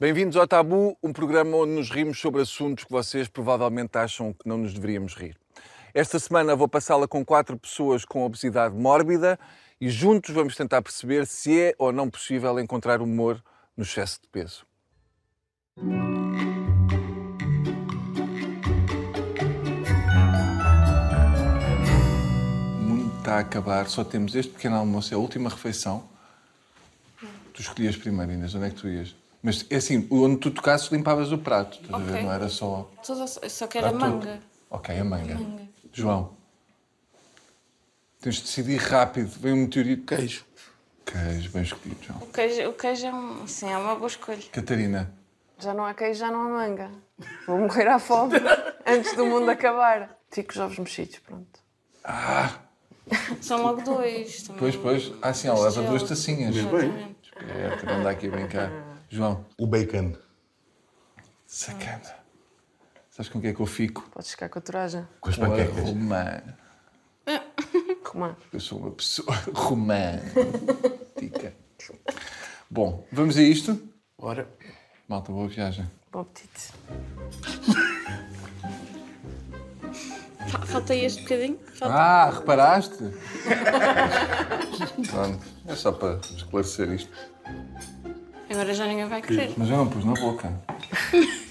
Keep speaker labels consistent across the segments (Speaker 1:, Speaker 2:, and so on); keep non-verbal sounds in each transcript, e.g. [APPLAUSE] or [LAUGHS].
Speaker 1: Bem-vindos ao Tabu, um programa onde nos rimos sobre assuntos que vocês provavelmente acham que não nos deveríamos rir. Esta semana vou passá-la com quatro pessoas com obesidade mórbida e juntos vamos tentar perceber se é ou não possível encontrar humor no excesso de peso. O mundo está a acabar, só temos este pequeno almoço, é a última refeição. Tu escolhias primeiro, Inês, onde é que tu ias? Mas é assim, onde tu tocasses limpavas o prato, estás a ver? Não era só.
Speaker 2: Só quero a
Speaker 1: prato todo.
Speaker 2: manga.
Speaker 1: Ok, a manga.
Speaker 2: manga.
Speaker 1: João, tens de decidir rápido. Vem um meteorito.
Speaker 3: Queijo.
Speaker 1: Queijo, bem escolhido, João.
Speaker 2: O queijo, o queijo é, um, sim, é uma boa escolha.
Speaker 1: Catarina,
Speaker 4: Já não há queijo, já não há manga. Vou morrer à fome [LAUGHS] antes do mundo acabar. Fico os ovos mexidos, pronto.
Speaker 2: São logo dois. Também.
Speaker 1: pois, pois. Ah, sim, ela leva duas tacinhas.
Speaker 2: Exatamente.
Speaker 1: É, não dá aqui a brincar. João,
Speaker 3: O bacon.
Speaker 1: sacana. Sabes com o que é que eu fico?
Speaker 4: Podes ficar com a toragem.
Speaker 3: Com as panquecas.
Speaker 1: romã.
Speaker 4: Romã.
Speaker 1: Eu sou uma pessoa [LAUGHS] romântica. Bom, vamos a isto?
Speaker 3: Ora.
Speaker 1: Malta, boa viagem.
Speaker 4: Bom apetite.
Speaker 2: Fa- Falta este bocadinho. Falta.
Speaker 1: Ah, reparaste? [LAUGHS] Pronto, é só para esclarecer isto.
Speaker 2: Agora já ninguém vai querer.
Speaker 1: Mas eu não pus na boca. [LAUGHS]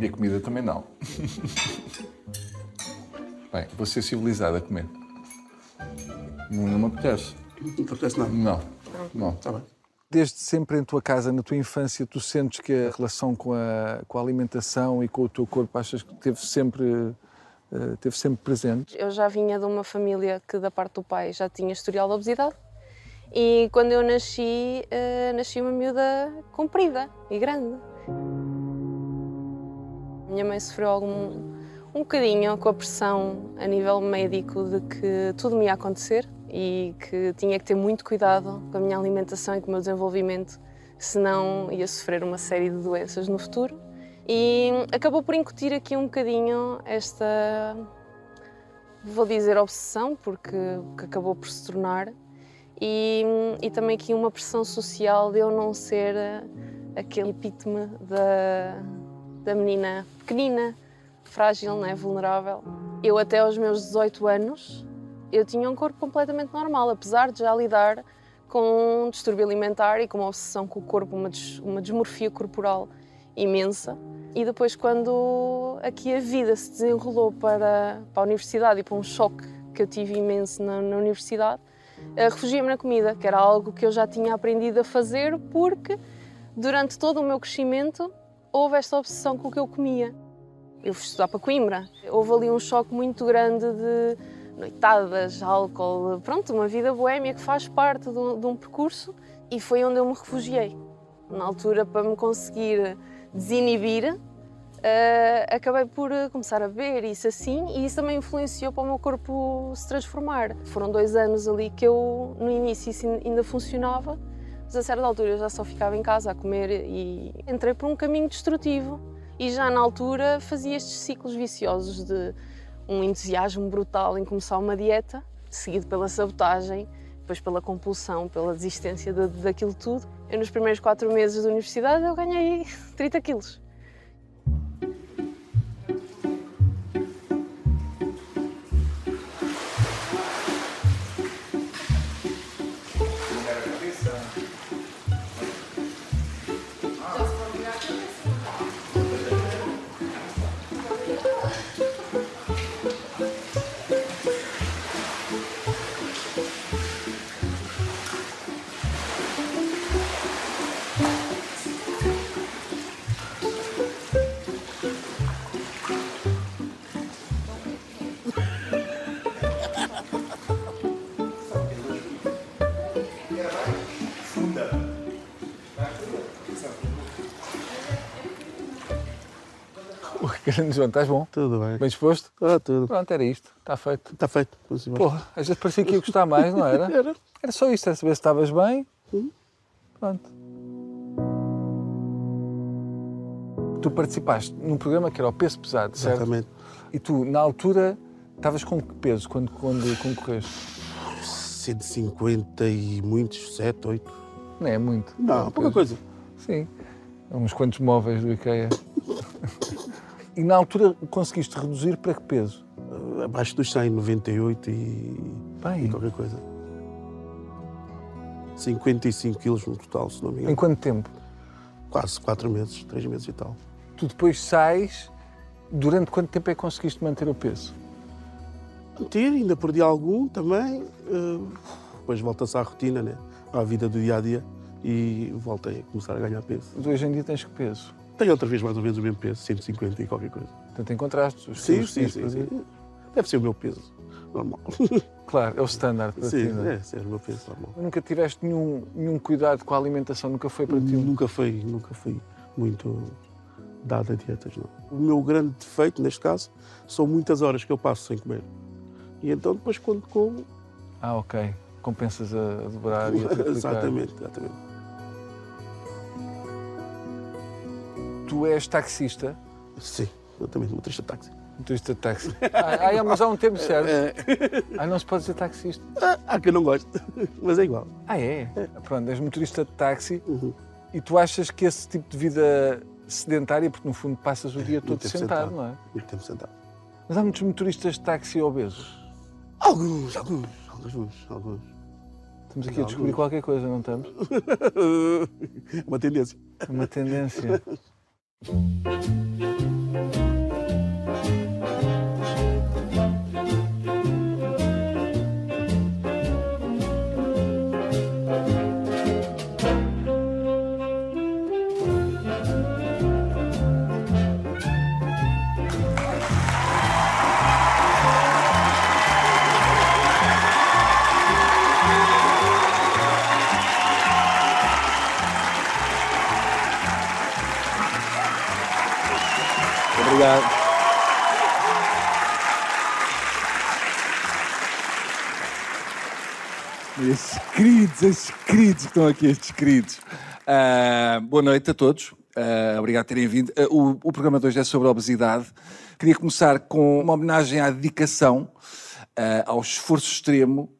Speaker 1: E a comida também não. [LAUGHS] Bem, vou ser civilizado a comer. Não, não me apetece.
Speaker 3: Não te apetece nada.
Speaker 1: Não. Não.
Speaker 3: Está bem.
Speaker 1: Desde sempre em tua casa, na tua infância, tu sentes que a relação com a, com a alimentação e com o teu corpo achas que teve sempre, eh, teve sempre presente?
Speaker 4: Eu já vinha de uma família que, da parte do pai, já tinha historial de obesidade. E quando eu nasci, eh, nasci uma miúda comprida e grande. Minha mãe sofreu algum um bocadinho com a pressão a nível médico de que tudo me ia acontecer e que tinha que ter muito cuidado com a minha alimentação e com o meu desenvolvimento, senão ia sofrer uma série de doenças no futuro. E acabou por incutir aqui um bocadinho esta, vou dizer obsessão, porque que acabou por se tornar, e, e também aqui uma pressão social de eu não ser eh, aquele epítome da, da menina pequenina, frágil, né, vulnerável. Eu até aos meus 18 anos, eu tinha um corpo completamente normal, apesar de já lidar com um distúrbio alimentar e com uma obsessão com o corpo, uma, des, uma desmorfia corporal imensa. E depois, quando aqui a vida se desenrolou para, para a universidade e para um choque que eu tive imenso na, na universidade, eh, refugiei-me na comida, que era algo que eu já tinha aprendido a fazer porque durante todo o meu crescimento houve esta obsessão com o que eu comia. Eu fui estudar para Coimbra. Houve ali um choque muito grande de noitadas, álcool, pronto, uma vida boémia que faz parte de um, de um percurso e foi onde eu me refugiei. Na altura, para me conseguir desinibir, eh, acabei por eh, começar a beber isso assim e isso também influenciou para o meu corpo se transformar. Foram dois anos ali que eu, no início, isso ainda funcionava, mas a certa altura eu já só ficava em casa a comer e entrei por um caminho destrutivo. E já na altura fazia estes ciclos viciosos de um entusiasmo brutal em começar uma dieta, seguido pela sabotagem, depois pela compulsão, pela desistência de, daquilo tudo. Eu nos primeiros quatro meses da universidade eu ganhei [LAUGHS] 30 quilos.
Speaker 1: Grande João, estás bom?
Speaker 3: Tudo bem.
Speaker 1: Bem disposto?
Speaker 3: Está tudo.
Speaker 1: Pronto, era isto. Está feito.
Speaker 3: Está feito.
Speaker 1: Porra, às vezes parecia que ia gostar mais, não era? [LAUGHS]
Speaker 3: Era.
Speaker 1: Era só isto, era saber se estavas bem. Pronto. Tu participaste num programa que era o peso pesado, certo?
Speaker 3: Exatamente.
Speaker 1: E tu, na altura, estavas com que peso quando, quando concorreste?
Speaker 3: 150 e muitos, 7, 8.
Speaker 1: Não é muito.
Speaker 3: Não, pouca coisa.
Speaker 1: Sim. Uns quantos móveis do IKEA. [LAUGHS] e na altura conseguiste reduzir para que peso?
Speaker 3: Uh, abaixo dos 100, 98 e,
Speaker 1: Bem.
Speaker 3: e qualquer coisa. 55 quilos no total, se não me
Speaker 1: Em
Speaker 3: engano.
Speaker 1: quanto tempo?
Speaker 3: Quase 4 meses, 3 meses e tal.
Speaker 1: Tu depois sais. Durante quanto tempo é que conseguiste manter o peso?
Speaker 3: Manter, ainda perdi algum também. uh, depois volta-se à rotina, né? à vida do dia a dia e voltei a começar a ganhar peso.
Speaker 1: Mas hoje em dia tens que peso?
Speaker 3: Tenho outra vez mais ou menos o mesmo peso, 150 e qualquer coisa.
Speaker 1: Portanto, encontraste os
Speaker 3: Sim, sim, sim, sim. Deve ser o meu peso normal. [LAUGHS]
Speaker 1: Claro, é o standard para ti.
Speaker 3: Sim,
Speaker 1: não é?
Speaker 3: é, ser o meu peso normal.
Speaker 1: Nunca tiveste nenhum, nenhum cuidado com a alimentação, nunca foi para ti.
Speaker 3: Nunca fui, nunca fui muito dado a dietas, não. O meu grande defeito, neste caso, são muitas horas que eu passo sem comer. E então depois quando como...
Speaker 1: Ah, ok. Compensas a, a dobrar e a [LAUGHS] triplicar.
Speaker 3: exatamente, exatamente.
Speaker 1: Tu és taxista,
Speaker 3: Sim, exatamente, motorista de táxi.
Speaker 1: motorista de táxi. Ah, é, mas há um termo certo. Ah, não se pode dizer taxista.
Speaker 3: Ah, há quem não goste, [LAUGHS] mas é igual.
Speaker 1: Ah, é? Pronto, és motorista de táxi
Speaker 3: Uhum.
Speaker 1: e tu achas que esse tipo de vida sedentária, porque no fundo passas o dia todo
Speaker 3: tempo
Speaker 1: sentado, não é?
Speaker 3: Muito tempo sentado.
Speaker 1: Mas há muitos motoristas de táxi obesos.
Speaker 3: Alguns, alguns, alguns, alguns.
Speaker 1: Estamos aqui a descobrir qualquer coisa, não estamos? [LAUGHS]
Speaker 3: Uma tendência.
Speaker 1: É uma tendência. [LAUGHS] Obrigado. Queridos, estes queridos que estão aqui, estes queridos. Ah, boa noite a todos. Ah, obrigado por terem vindo. Ah, o, o programa de hoje é sobre obesidade. Queria começar com uma homenagem à dedicação, ao esforço extremo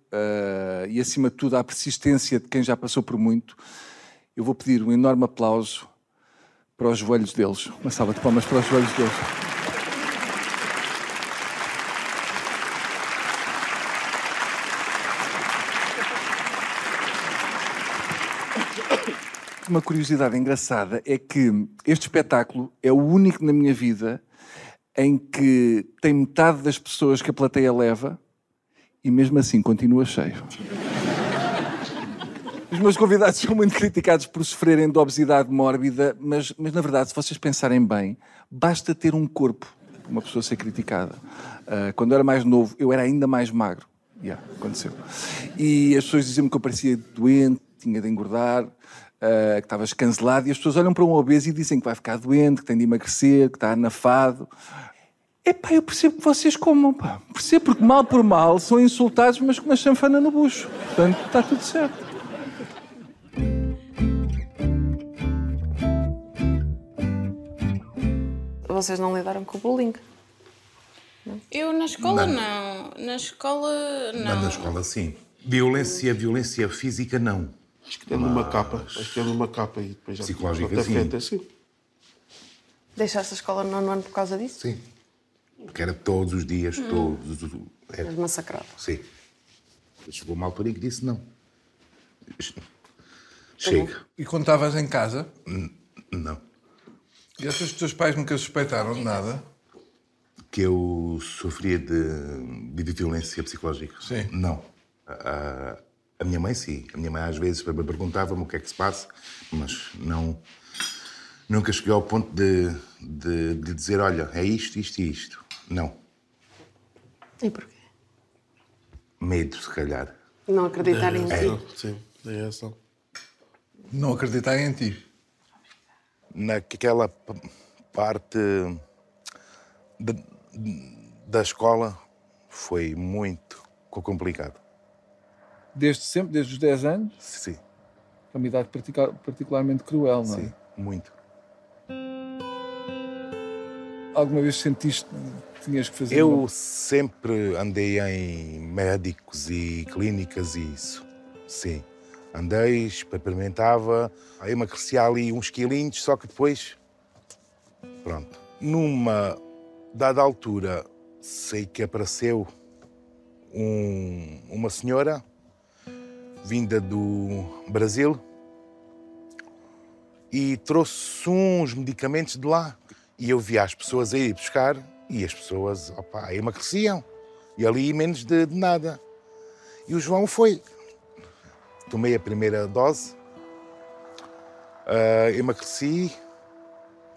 Speaker 1: e, acima de tudo, à persistência de quem já passou por muito. Eu vou pedir um enorme aplauso para os joelhos deles. Uma salva de palmas para os joelhos deles. Uma curiosidade engraçada é que este espetáculo é o único na minha vida em que tem metade das pessoas que a plateia leva e mesmo assim continua cheio. Os meus convidados são muito criticados por sofrerem de obesidade mórbida, mas, mas na verdade, se vocês pensarem bem, basta ter um corpo para uma pessoa ser criticada. Ah, quando eu era mais novo, eu era ainda mais magro. Yeah, aconteceu. E as pessoas diziam-me que eu parecia doente, tinha de engordar, ah, que estava escancelado, e as pessoas olham para um obeso e dizem que vai ficar doente, que tem de emagrecer, que está anafado. Epá, eu percebo que vocês comam, pá. Percebo, porque mal por mal são insultados, mas com uma chanfana no bucho. Portanto, está tudo certo.
Speaker 4: Vocês não lidaram com o bullying?
Speaker 2: Eu na escola não. Na escola não.
Speaker 5: Mas na escola, sim. Violência, violência física, não.
Speaker 3: Acho que é numa capa. Acho que numa capa e depois já
Speaker 5: Psicológica, sim.
Speaker 3: afeta, sim.
Speaker 4: Deixaste a escola no nono ano por causa disso?
Speaker 5: Sim. Porque era todos os dias, todos. os- Era,
Speaker 4: massacrado.
Speaker 5: sim. Chegou uma altura em que disse não. Chega.
Speaker 6: E quando estavas em casa,
Speaker 5: Não.
Speaker 6: e achas que os teus pais nunca suspeitaram de nada?
Speaker 5: Que eu sofria de, de violência psicológica?
Speaker 6: Sim.
Speaker 5: Não. A, a minha mãe, sim. A minha mãe às vezes perguntava-me o que é que se passa, mas não. Nunca cheguei ao ponto de, de, de dizer: olha, é isto, isto e isto. Não.
Speaker 4: E porquê?
Speaker 5: Medo, se calhar.
Speaker 4: Não acreditar em ti?
Speaker 3: Sim, Sim, é essa.
Speaker 6: Não acreditar em ti.
Speaker 5: naquela parte da, da escola foi muito co- complicado.
Speaker 1: Desde sempre, desde os 10 anos,
Speaker 5: Sim,
Speaker 1: é uma idade particu- particularmente cruel, não é?
Speaker 5: sim, muito.
Speaker 1: Alguma vez sentiste que tinhas que fazer
Speaker 5: Eu
Speaker 1: uma-
Speaker 5: sempre andei em médicos e clínicas e isso. Sim. Andei, experimentava, aí emagrecia ali uns quilinhos, só que depois, pronto. Numa dada altura, sei que apareceu um- uma senhora vinda do Brasil e trouxe uns medicamentos de lá. E eu via as pessoas a ir buscar e as pessoas, opa, emagreciam. E ali menos de, de nada. E o João foi. Tomei a primeira dose, ah, emagreci,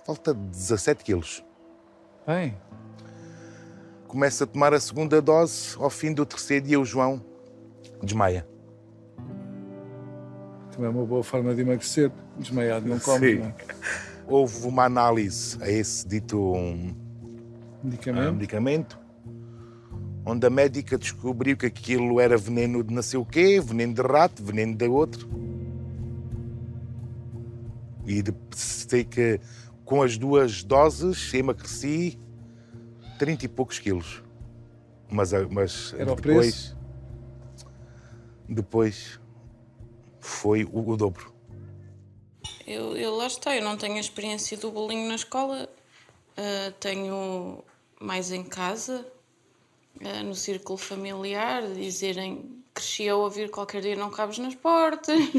Speaker 5: falta 17 quilos.
Speaker 1: Bem,
Speaker 5: Começo a tomar a segunda dose, ao fim do terceiro dia o João desmaia.
Speaker 6: Também é uma boa forma de emagrecer. Desmaiado não come, não é?
Speaker 5: Houve uma análise a esse dito um,
Speaker 6: Medicamento.
Speaker 5: medicamento, onde a médica descobriu que aquilo era veneno de não sei o quê, veneno de rato, veneno de outro. E de- sei que com as duas doses emagreci 30 e poucos quilos. Mas, mas
Speaker 6: Era o
Speaker 5: depois, depois foi o, o dobro.
Speaker 2: Eu, eu lá está, eu não tenho a experiência do bullying na escola, ah, tenho mais em casa, ah, no círculo familiar, dizerem cresci a ouvir qualquer dia não cabes nas portas. [LAUGHS]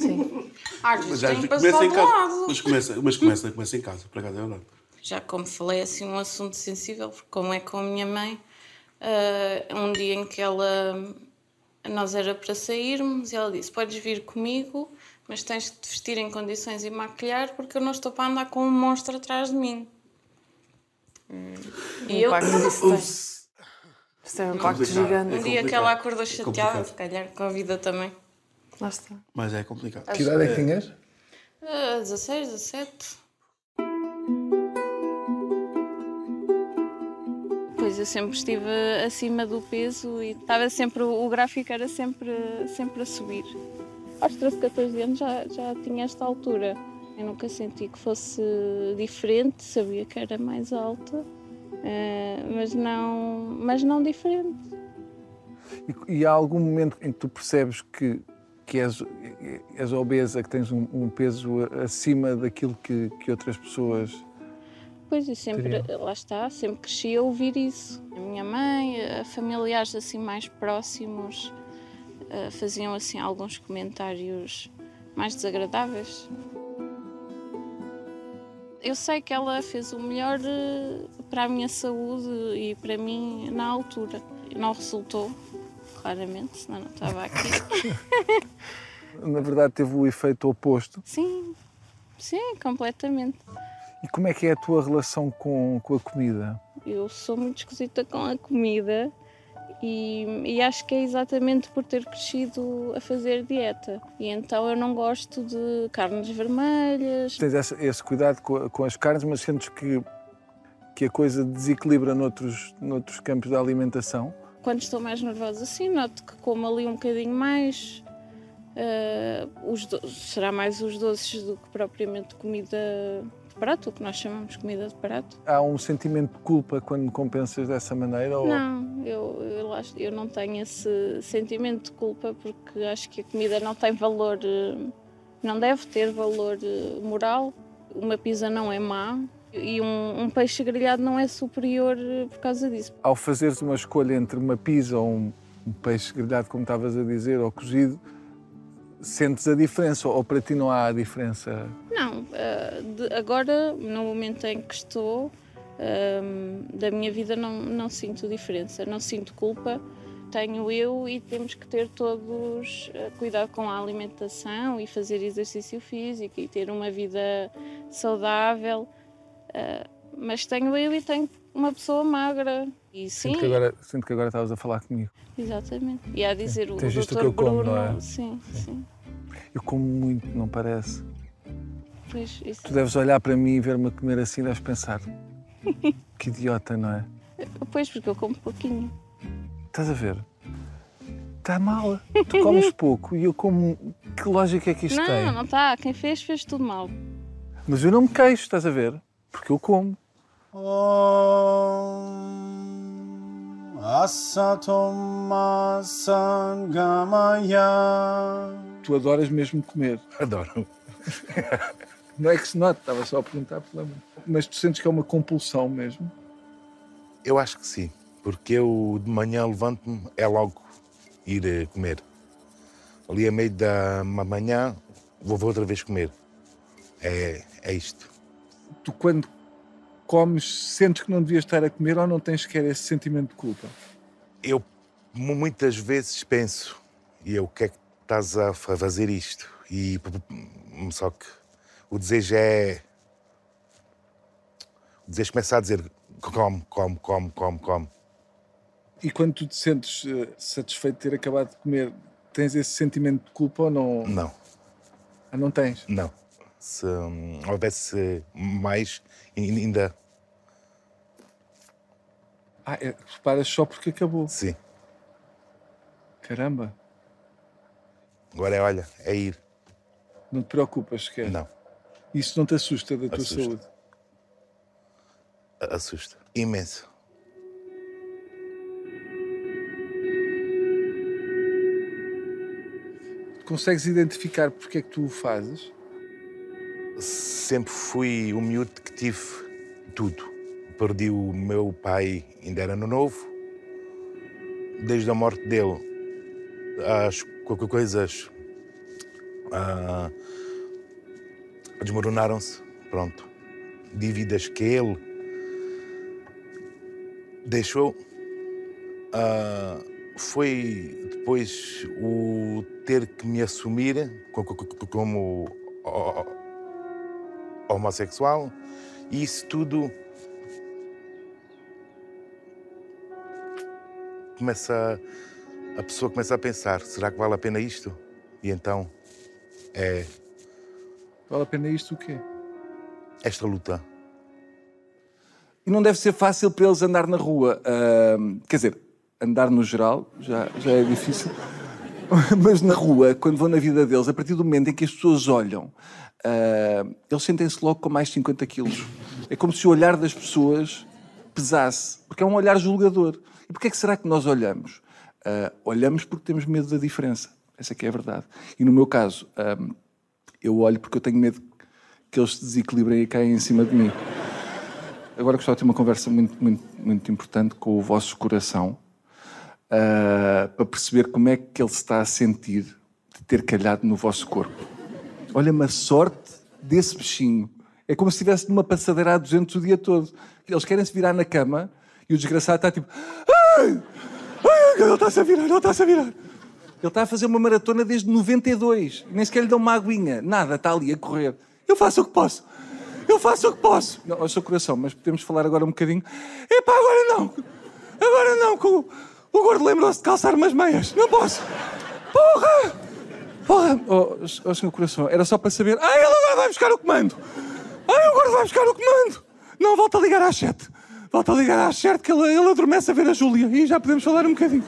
Speaker 4: Sim.
Speaker 2: Às vezes
Speaker 3: já
Speaker 2: tenho
Speaker 3: começa
Speaker 2: passado
Speaker 3: em
Speaker 2: ao
Speaker 3: casa.
Speaker 2: lado.
Speaker 3: Mas começa, mas começa, começa em casa, por acaso é verdade.
Speaker 2: Já como falei, é assim um assunto sensível, porque como é com a minha mãe, ah, um dia em que ela nós era para sairmos e ela disse: Podes vir comigo, mas tens de te vestir em condições e maquilhar, porque eu não estou para andar com um monstro atrás de mim. E eu,
Speaker 4: impacto disso tem. Isso tem um impacto
Speaker 3: complicado.
Speaker 4: gigante.
Speaker 2: um dia que ela acordou chateada,
Speaker 3: complicado.
Speaker 2: se calhar com a vida também.
Speaker 4: Lá está.
Speaker 3: Mas é complicado.
Speaker 6: Que idade é que tinhas?
Speaker 2: Ah, 16, 17. Eu sempre estive acima do peso e estava sempre, o gráfico era sempre, sempre a subir. Aos 13, 14 anos já, já tinha esta altura. Eu nunca senti que fosse diferente, sabia que era mais alta, eh, mas, não, mas não diferente.
Speaker 1: E, e há algum momento em que tu percebes que, que és, és obesa, que tens um, um peso acima daquilo que, que outras pessoas.
Speaker 2: Pois e sempre, lá está, sempre cresci a ouvir isso. A minha mãe, a familiares assim mais próximos eh, faziam assim alguns comentários mais desagradáveis. Eu sei que ela fez o melhor eh, para a minha saúde e para mim na altura. Não resultou, claramente, senão não estava aqui. [LAUGHS]
Speaker 1: Na verdade, teve o efeito oposto.
Speaker 2: Sim, sim, completamente.
Speaker 1: E como é que é a tua relação com, com a comida?
Speaker 2: Eu sou muito esquisita com a comida e, e acho que é exatamente por ter crescido a fazer dieta. E então eu não gosto de carnes vermelhas.
Speaker 1: Tens esse, esse cuidado com, com as carnes, mas sentes que, que a coisa desequilibra noutros, noutros campos da alimentação?
Speaker 2: Quando estou mais nervosa, sim, noto que como ali um bocadinho mais. eh, os será mais os doces do que propriamente comida de prato, o que nós chamamos de comida de prato.
Speaker 1: Há um sentimento de culpa quando compensas dessa maneira? Ou...
Speaker 2: Não, eu, eu, acho- eu não tenho esse sentimento de culpa porque acho que a comida não tem valor, eh, não deve ter valor eh, moral. Uma pizza não é má e um, um peixe grelhado não é superior eh, por causa disso.
Speaker 1: Ao fazeres uma escolha entre uma pizza ou um, um peixe grelhado, como estavas a dizer, ou cozido, sentes a diferença? Ou para ti não há a diferença?
Speaker 2: Não, eh, de- agora, no momento em que estou, ehm, da minha vida não, não sinto diferença, não sinto culpa. Tenho eu e temos que ter todos eh, cuidado com a alimentação e fazer exercício físico e ter uma vida saudável. eh, mas tenho eu e tenho uma pessoa magra. E sim,
Speaker 1: Sinto que, agora, sinto que agora estavas a falar comigo.
Speaker 2: exatamente. E a dizer o
Speaker 1: Tens visto o
Speaker 2: Dr.
Speaker 1: que eu como,
Speaker 2: Bruno.
Speaker 1: não é?
Speaker 2: Sim, sim.
Speaker 1: Eu como muito, não parece?
Speaker 2: Pois, isso.
Speaker 1: Tu deves olhar para mim e ver-me a comer assim e deves pensar [LAUGHS] que idiota, não é?
Speaker 2: Pois, porque eu como pouquinho.
Speaker 1: Estás a ver? Está mal. Tu comes [LAUGHS] pouco e eu como. Que lógica é que isto tem?
Speaker 2: Não, não está. Quem fez, fez tudo mal.
Speaker 1: Mas eu não me queixo, estás a ver? Porque eu como.
Speaker 7: Om Sangamaya tu adoras mesmo comer.
Speaker 5: Adoro. [LAUGHS]
Speaker 7: Não é que se note, estava só a perguntar pela mãe. Mas tu sentes que é uma compulsão mesmo?
Speaker 5: Eu acho que sim, porque eu de manhã levanto-me, é logo ir eh, comer. Ali a meio da ma- manhã vou, vou outra vez comer. É, é isto.
Speaker 7: Tu, quando comes, sentes que não devias estar a comer ou não tens sequer esse sentimento de culpa?
Speaker 5: Eu mu- muitas vezes penso, e eu, o que é que estás a fa- fazer isto? E só que o desejo é. O desejo começa a dizer come, come, come, come, come.
Speaker 7: E quando tu te sentes eh, satisfeito de ter acabado de comer, tens esse sentimento de culpa ou não?
Speaker 5: Não,
Speaker 7: Ah, não tens?
Speaker 5: não. Se hum, houvesse mais, ainda
Speaker 7: Ah, é, reparas só porque acabou.
Speaker 5: sim.
Speaker 7: Caramba,
Speaker 5: Agora é, olha, é ir.
Speaker 7: não te preocupas sequer.
Speaker 5: Não,
Speaker 7: Isso não te assusta da tua
Speaker 5: Assusta.
Speaker 7: saúde?
Speaker 5: assusta. Imenso.
Speaker 7: Consegues identificar porque é que tu o fazes?
Speaker 5: Sempre fui o miúdo que tive tudo. Perdi o meu pai, ainda era no novo. Desde a morte dele, as co- co- coisas ah, desmoronaram-se. Pronto. Dívidas que ele deixou. Ah, foi depois o ter que me assumir co- co- co- como ho- homossexual e isso tudo começa a pessoa começa a pensar será que vale a pena isto e então é
Speaker 7: Vale a pena isto o quê?
Speaker 5: esta luta
Speaker 1: E não deve ser fácil para eles andar na rua. ahm, quer dizer, andar no geral já, já é difícil. [LAUGHS] Mas na rua, quando vão na vida deles, a partir do momento em que as pessoas olham, ah, eles sentem-se logo com mais 50 quilos. É como se o olhar das pessoas pesasse, porque é um olhar julgador. E porquê é que será que nós olhamos? Ah, olhamos porque temos medo da diferença. Essa que é a verdade. E no meu caso, eu olho porque eu tenho medo que eles se desequilibrem e caem em cima de mim. Agora gostava de ter uma conversa muito, muito, muito importante com o vosso coração ah, para perceber como é que ele se está a sentir de ter calhado no vosso corpo. Olha-me a sorte desse bichinho. É como se estivesse numa passadeira a 200 o dia todo. Eles querem se virar na cama e o desgraçado está tipo. Ai! Ai, ele está-se a virar, ele está-se a virar. Ele está a fazer uma maratona desde 92. Nem sequer lhe dão uma aguinha. Nada, está ali a correr. Eu faço o que posso. Eu faço o que posso. Não, é o seu coração, mas podemos falar agora um bocadinho. Epá, agora não. Agora não, que o, o gordo lembrou-se de calçar umas meias. Não posso. Porra! Porra! Oh, oh, senhor coração, era só para saber. Ah, ele agora vai buscar o comando. Ah, o gordo vai buscar o comando. Não, volta a ligar às sete. Volta a ligar às sete que ele, ele adormece a ver a Júlia. E já podemos falar um bocadinho.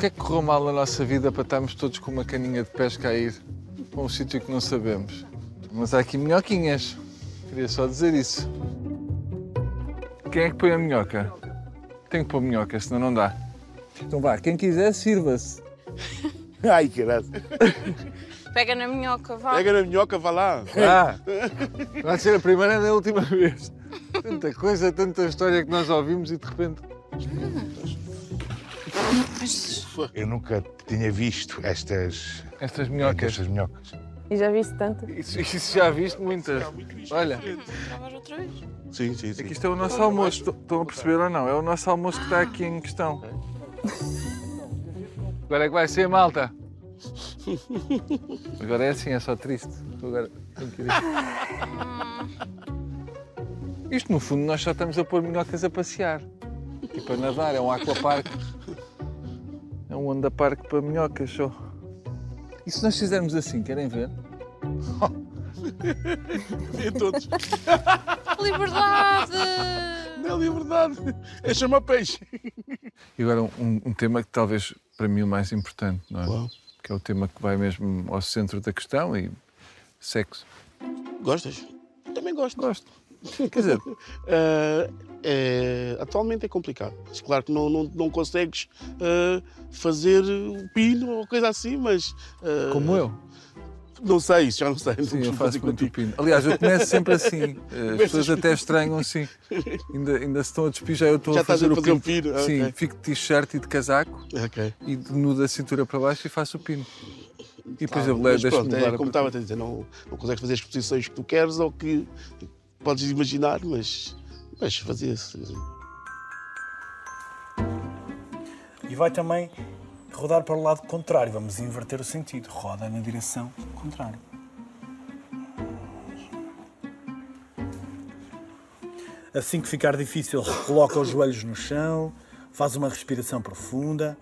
Speaker 1: Que é que correu mal na nossa vida para estarmos todos com uma caninha de pesca a ir para um sítio que não sabemos? Mas há aqui minhoquinhas. Queria só dizer isso. Quem é que põe a minhoca? Tem que pôr minhoca, senão não dá. Então vá, quem quiser, sirva-se. [LAUGHS]
Speaker 5: ai caralho
Speaker 2: Pega na minhoca, vá.
Speaker 3: Pega na minhoca, vá lá.
Speaker 1: Ah, vai ser a primeira e a última vez. Tanta coisa, tanta história que nós ouvimos e de repente.
Speaker 5: Eu nunca tinha visto estas
Speaker 1: Estas minhocas.
Speaker 5: estas minhocas
Speaker 4: E já viste tanto?
Speaker 1: Isso, isso já viste muitas. Olha,
Speaker 2: Vamos outra vez.
Speaker 3: Sim, sim, sim.
Speaker 1: aqui isto é o nosso almoço. Estão a perceber ou não? É o nosso almoço que está aqui em questão. Agora é que vai ser, malta. Agora é assim, é só triste. Agora tenho que ir. Isto, no fundo, nós só estamos a pôr minhocas a passear. Tipo a nadar, é um aquapark. É um onda parque para minhocas só. E se nós fizermos assim, querem ver? [LAUGHS]
Speaker 3: Vê todos. [LAUGHS]
Speaker 2: Liberdade!
Speaker 3: Não é liberdade. É chamar peixe.
Speaker 1: E agora um, um tema que talvez para mim o mais importante, não é?
Speaker 3: Qual?
Speaker 1: Que é o tema que vai mesmo ao centro da questão e sexo.
Speaker 3: Gostas? também gosto.
Speaker 1: Gosto. Quer dizer,
Speaker 3: Ah, [LAUGHS] é- atualmente é complicado. Claro que não, não, não consegues ah, fazer o pino ou coisa assim, mas. ah,
Speaker 1: como eu.
Speaker 3: Não sei, isso já não sei. Não
Speaker 1: Sim, eu faço muito
Speaker 3: contigo.
Speaker 1: pino. Aliás, eu começo sempre assim. [LAUGHS] As pessoas até estranham assim. [LAUGHS] Ainda, ainda se estão a despir, já eu estou
Speaker 3: Já
Speaker 1: a fazer,
Speaker 3: a fazer
Speaker 1: o
Speaker 3: o
Speaker 1: pino.
Speaker 3: pino,
Speaker 1: Sim,
Speaker 3: ok.
Speaker 1: fico de t-shirt e de casaco
Speaker 3: Ok.
Speaker 1: e de nu da cintura para baixo e faço o pino. E depois
Speaker 3: Ah,
Speaker 1: eu
Speaker 3: mas
Speaker 1: deixo-me
Speaker 3: pronto, é como estava a dizer, não, não consegues fazer as posições que tu queres ou que podes imaginar, mas, mas fazia-se.
Speaker 8: E vai também rodar para o lado contrário. Vamos inverter o sentido. Roda na direção contrária. Assim que ficar difícil, coloca os joelhos no chão, faz uma respiração profunda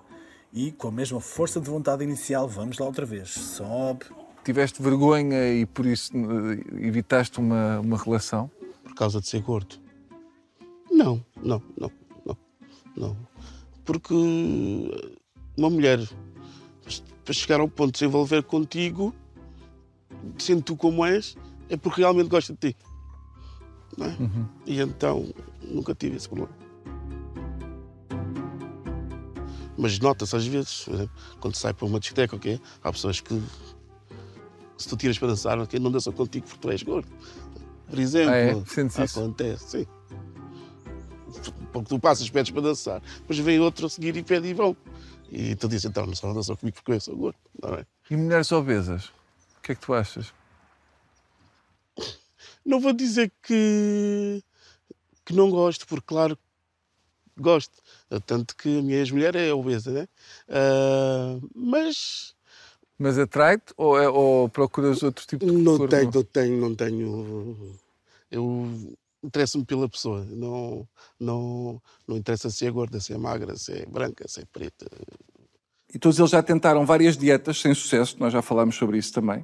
Speaker 8: e, com a mesma força de vontade inicial, vamos lá outra vez. Sobe.
Speaker 1: Tiveste vergonha e por isso eh, evitaste uma, uma relação?
Speaker 3: Por causa de ser gordo? Não, não, não, não, não. Porque uma mulher, para chegar ao ponto de se envolver contigo, sendo tu como és, é porque realmente gosta de ti. É? E então nunca tive esse problema. Mas nota-se às vezes, por exemplo, quando sai para uma discoteca, ok? há pessoas que, se tu tiras para dançar, ok, não dançam contigo porque tu és gordo. Por exemplo,
Speaker 1: Ah, é?
Speaker 3: Acontece, sim. Porque tu passas, pedes para dançar, depois vem outro a seguir e pede e vão. E tu dizes, então, não só não dançam comigo porque eu sou gordo, é?
Speaker 1: E mulheres obesas? O que é que tu achas?
Speaker 3: Não vou dizer que, que não gosto, porque claro gosto. Tanto que a minha ex-mulher é obesa, né? Ah, mas
Speaker 1: Mas atrai-te ou, é- ou procuras outro tipo de
Speaker 3: não
Speaker 1: corpo?
Speaker 3: tenho, não tenho, não tenho. Eu interesso-me pela pessoa. Não, não, não interessa se é gorda, se é magra, se é branca, se é preta.
Speaker 1: E todos eles já tentaram várias dietas sem sucesso, nós já falámos sobre isso também.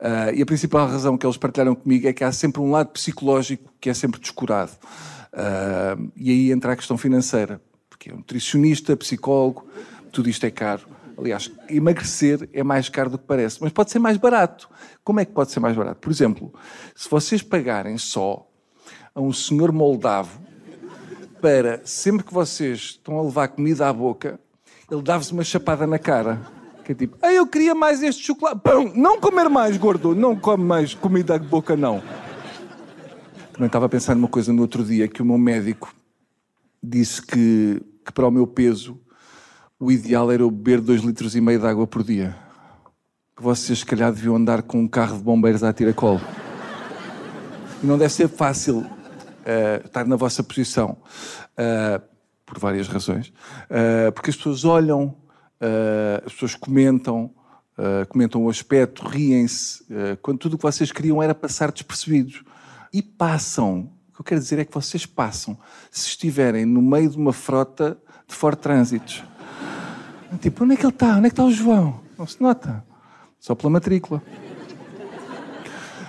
Speaker 1: Ah, e a principal razão que eles partilharam comigo é que há sempre um lado psicológico que é sempre descurado. Ah, e aí entra a questão financeira, porque é um nutricionista, psicólogo, tudo isto é caro. Aliás, emagrecer é mais caro do que parece, mas pode ser mais barato. Como é que pode ser mais barato? Por exemplo, se vocês pagarem só a um senhor moldavo para sempre que vocês estão a levar comida à boca, ele dava-vos uma chapada na cara. Que é tipo, ah, eu queria mais este chocolate. Pão, não comer mais, gordo, não come mais comida à boca, não. Também estava a pensar numa coisa no outro dia, que o meu médico disse que, que para o meu peso o ideal era eu beber dois litros e meio de água por dia. Que vocês, se calhar, deviam andar com um carro de bombeiros à tiracolo. E não deve ser fácil eh, estar na vossa posição, eh, por várias razões, Eh, porque as pessoas olham, as pessoas comentam, comentam o aspecto, riem-se, quando tudo o que vocês queriam era passar despercebidos. E passam. O que eu quero dizer é que vocês passam se estiverem no meio de uma frota de Ford Trânsitos. Tipo, onde é que ele está? Onde é que está o João? Não se nota. Só pela matrícula.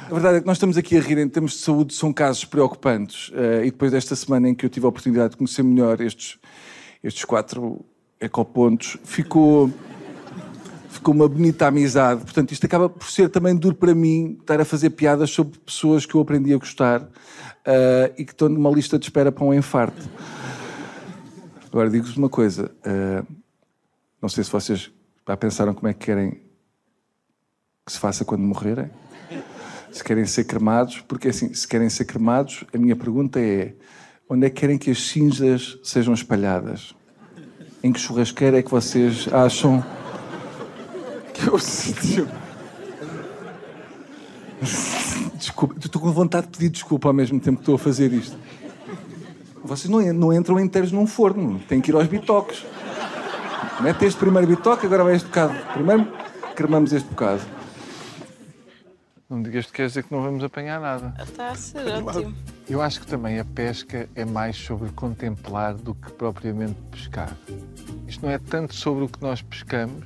Speaker 1: A verdade é que nós estamos aqui a rir em termos de saúde, são casos preocupantes. Eh, e depois desta semana em que eu tive a oportunidade de conhecer melhor estes, estes quatro ecopontos, ficou, ficou uma bonita amizade. Portanto, isto acaba por ser também duro para mim estar a fazer piadas sobre pessoas que eu aprendi a gostar eh, e que estão numa lista de espera para um infarto. Agora, digo-vos uma coisa. eh, não sei se vocês já pensaram como é que querem que se faça quando morrerem se querem ser cremados, porque assim, se querem ser cremados, a minha pergunta é: onde é que querem que as cinzas sejam espalhadas? Em que churrasqueira é que vocês acham que é o sítio? Desculpa, estou com vontade de pedir desculpa ao mesmo tempo que estou a fazer isto. Vocês não, não entram inteiros num forno, têm que ir aos bitoques. Mete este primeiro bitoque, agora vai este bocado. Primeiro cremamos este bocado. Não me digas que quer dizer que não vamos apanhar nada.
Speaker 2: Está a ser ótimo.
Speaker 1: Eu acho que também a pesca é mais sobre contemplar do que propriamente pescar. Isto não é tanto sobre o que nós pescamos,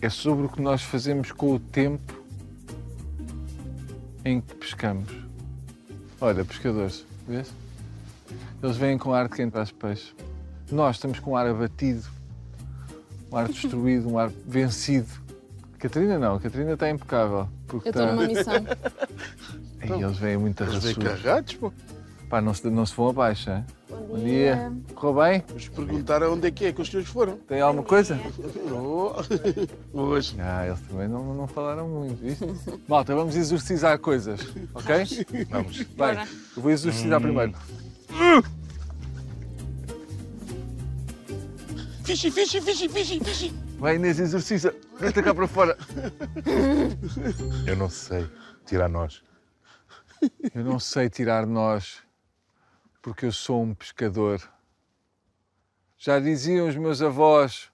Speaker 1: é sobre o que nós fazemos com o tempo em que pescamos. Olha, pescadores, vês? Eles vêm com ar de quem traz peixe. Nós estamos com um ar abatido, um ar destruído, um ar vencido. Catarina não, a Catarina está impecável. Porque
Speaker 4: Eu estou
Speaker 1: está...
Speaker 4: numa missão. [LAUGHS]
Speaker 1: E eles vêm muito
Speaker 3: Eles vêm pô.
Speaker 1: Pá, não se, não se vão abaixo, hein? Bom dia. Correu bem?
Speaker 3: Vamos perguntar aonde é que é que os senhores foram.
Speaker 1: Tem alguma coisa?
Speaker 3: Oh. [LAUGHS] Hoje.
Speaker 1: Ah, eles também não, não falaram muito, viste? [LAUGHS] Malta, vamos exorcizar coisas, ok?
Speaker 5: Vamos.
Speaker 2: Bora.
Speaker 1: eu vou exorcizar primeiro.
Speaker 3: Fixe, fixe, fixe, fixe, fixe.
Speaker 1: Vai, Inês, exorciza. Deita cá para fora.
Speaker 5: Eu não sei. Tirar nós.
Speaker 1: Eu não sei tirar nós, porque eu sou um pescador. Já diziam os meus avós.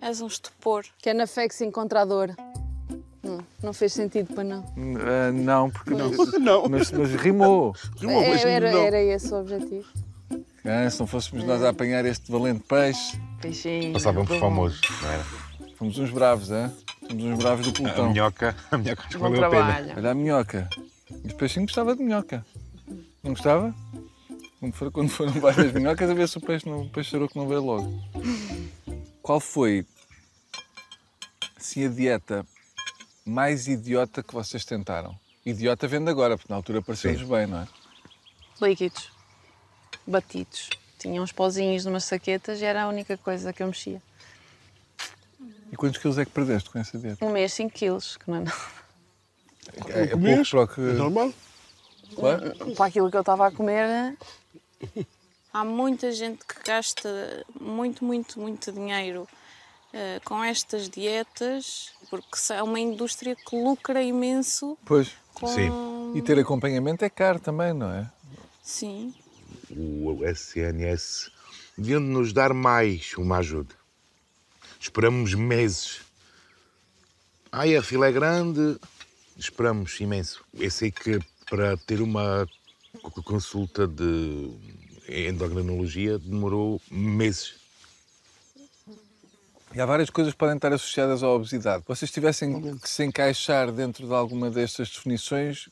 Speaker 2: És um estupor.
Speaker 4: Que é na fé que se encontra a dor. Não, não fez sentido para não.
Speaker 1: Ah, não, porque.
Speaker 3: Não. [LAUGHS]
Speaker 1: Mas, mas rimou.
Speaker 3: Rimou, mas
Speaker 4: É, era,
Speaker 3: não.
Speaker 4: era esse o objetivo.
Speaker 1: Ah, se não fôssemos nós a apanhar este valente peixe,
Speaker 4: Peixinho.
Speaker 5: Passavam por famosos, não era?
Speaker 1: fomos uns bravos, é? Fomos uns bravos do
Speaker 5: A
Speaker 1: pelotão.
Speaker 5: minhoca, a minhoca
Speaker 4: Bom
Speaker 5: valeu a pena.
Speaker 4: trabalho.
Speaker 1: Olha a minhoca. Este peixinho gostava de minhoca. Não gostava? Quando for, quando for no bairro das minhocas, a ver se o peixe, não, o peixe que não veio logo. Qual foi, assim, a dieta mais idiota que vocês tentaram? Idiota vendo agora, porque na altura pareceu-vos bem, não é?
Speaker 4: Líquidos. Batidos. Tinha uns pozinhos numas saquetas e era a única coisa que eu mexia.
Speaker 1: E quantos quilos é que perdeste com essa dieta?
Speaker 4: Um mês, 5 quilos, que não é nada.
Speaker 1: É, é pouco para o que...
Speaker 3: É normal.
Speaker 1: Claro.
Speaker 4: Para aquilo que eu estava a comer,
Speaker 2: Há muita gente que gasta muito, muito, muito dinheiro eh, com estas dietas, porque é uma indústria que lucra imenso
Speaker 1: Pois.
Speaker 2: com.
Speaker 5: Sim.
Speaker 1: E ter acompanhamento é caro também, não é?
Speaker 2: Sim.
Speaker 5: O SNS deviam nos dar mais uma ajuda. Esperamos meses. Ai, a fila é grande. Esperamos imenso. Eu sei que para ter uma co- consulta de endocrinologia demorou meses.
Speaker 1: E há várias coisas que podem estar associadas à obesidade. Vocês tivessem que se encaixar dentro de alguma destas definições,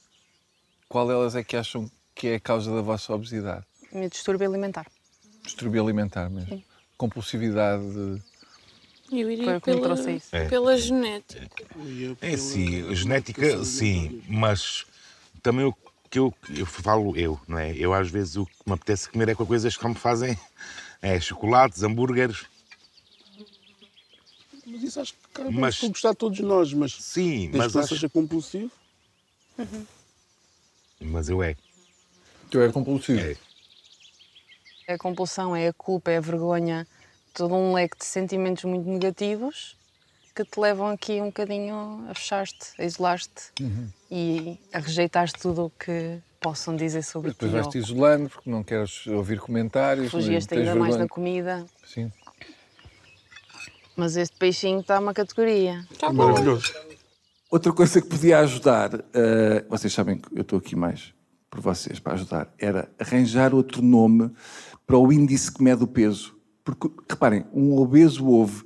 Speaker 1: qual delas é que acham que é a causa da vossa obesidade?
Speaker 4: Meu distúrbio alimentar.
Speaker 1: Distúrbio alimentar mesmo. Compulsividade.
Speaker 2: Eu iria
Speaker 4: Foi
Speaker 2: pela,
Speaker 4: trouxe isso.
Speaker 5: É.
Speaker 2: pela genética.
Speaker 5: É sim, genética, sim, mas também o que eu, eu falo eu, não é? Eu às vezes o que me apetece comer é com coisas que me fazem é chocolates, hambúrgueres.
Speaker 3: Mas isso acho que acaba
Speaker 5: Mas-
Speaker 3: gostar de todos nós, mas
Speaker 5: Sim,
Speaker 3: desde
Speaker 5: mas
Speaker 3: que não
Speaker 5: acho,
Speaker 3: seja compulsivo.
Speaker 5: mas eu é.
Speaker 1: Tu é compulsivo.
Speaker 5: É.
Speaker 4: É a compulsão, é a culpa, é a vergonha, todo um leque de sentimentos muito negativos que te levam aqui um bocadinho a fechar-te, a isolar-te e a rejeitar tudo o que possam dizer sobre
Speaker 1: Depois
Speaker 4: ti.
Speaker 1: vais-te
Speaker 4: ou
Speaker 1: isolando porque não queres ouvir comentários.
Speaker 4: Fugias-te ainda mais
Speaker 1: vergonha.
Speaker 4: da comida.
Speaker 1: Sim.
Speaker 4: Mas este peixinho está uma categoria.
Speaker 3: Maravilhoso.
Speaker 1: Outra coisa que podia ajudar, eh, vocês sabem que eu estou aqui mais por vocês para ajudar, era arranjar outro nome para o índice que mede o peso. Porque, reparem, um obeso ouve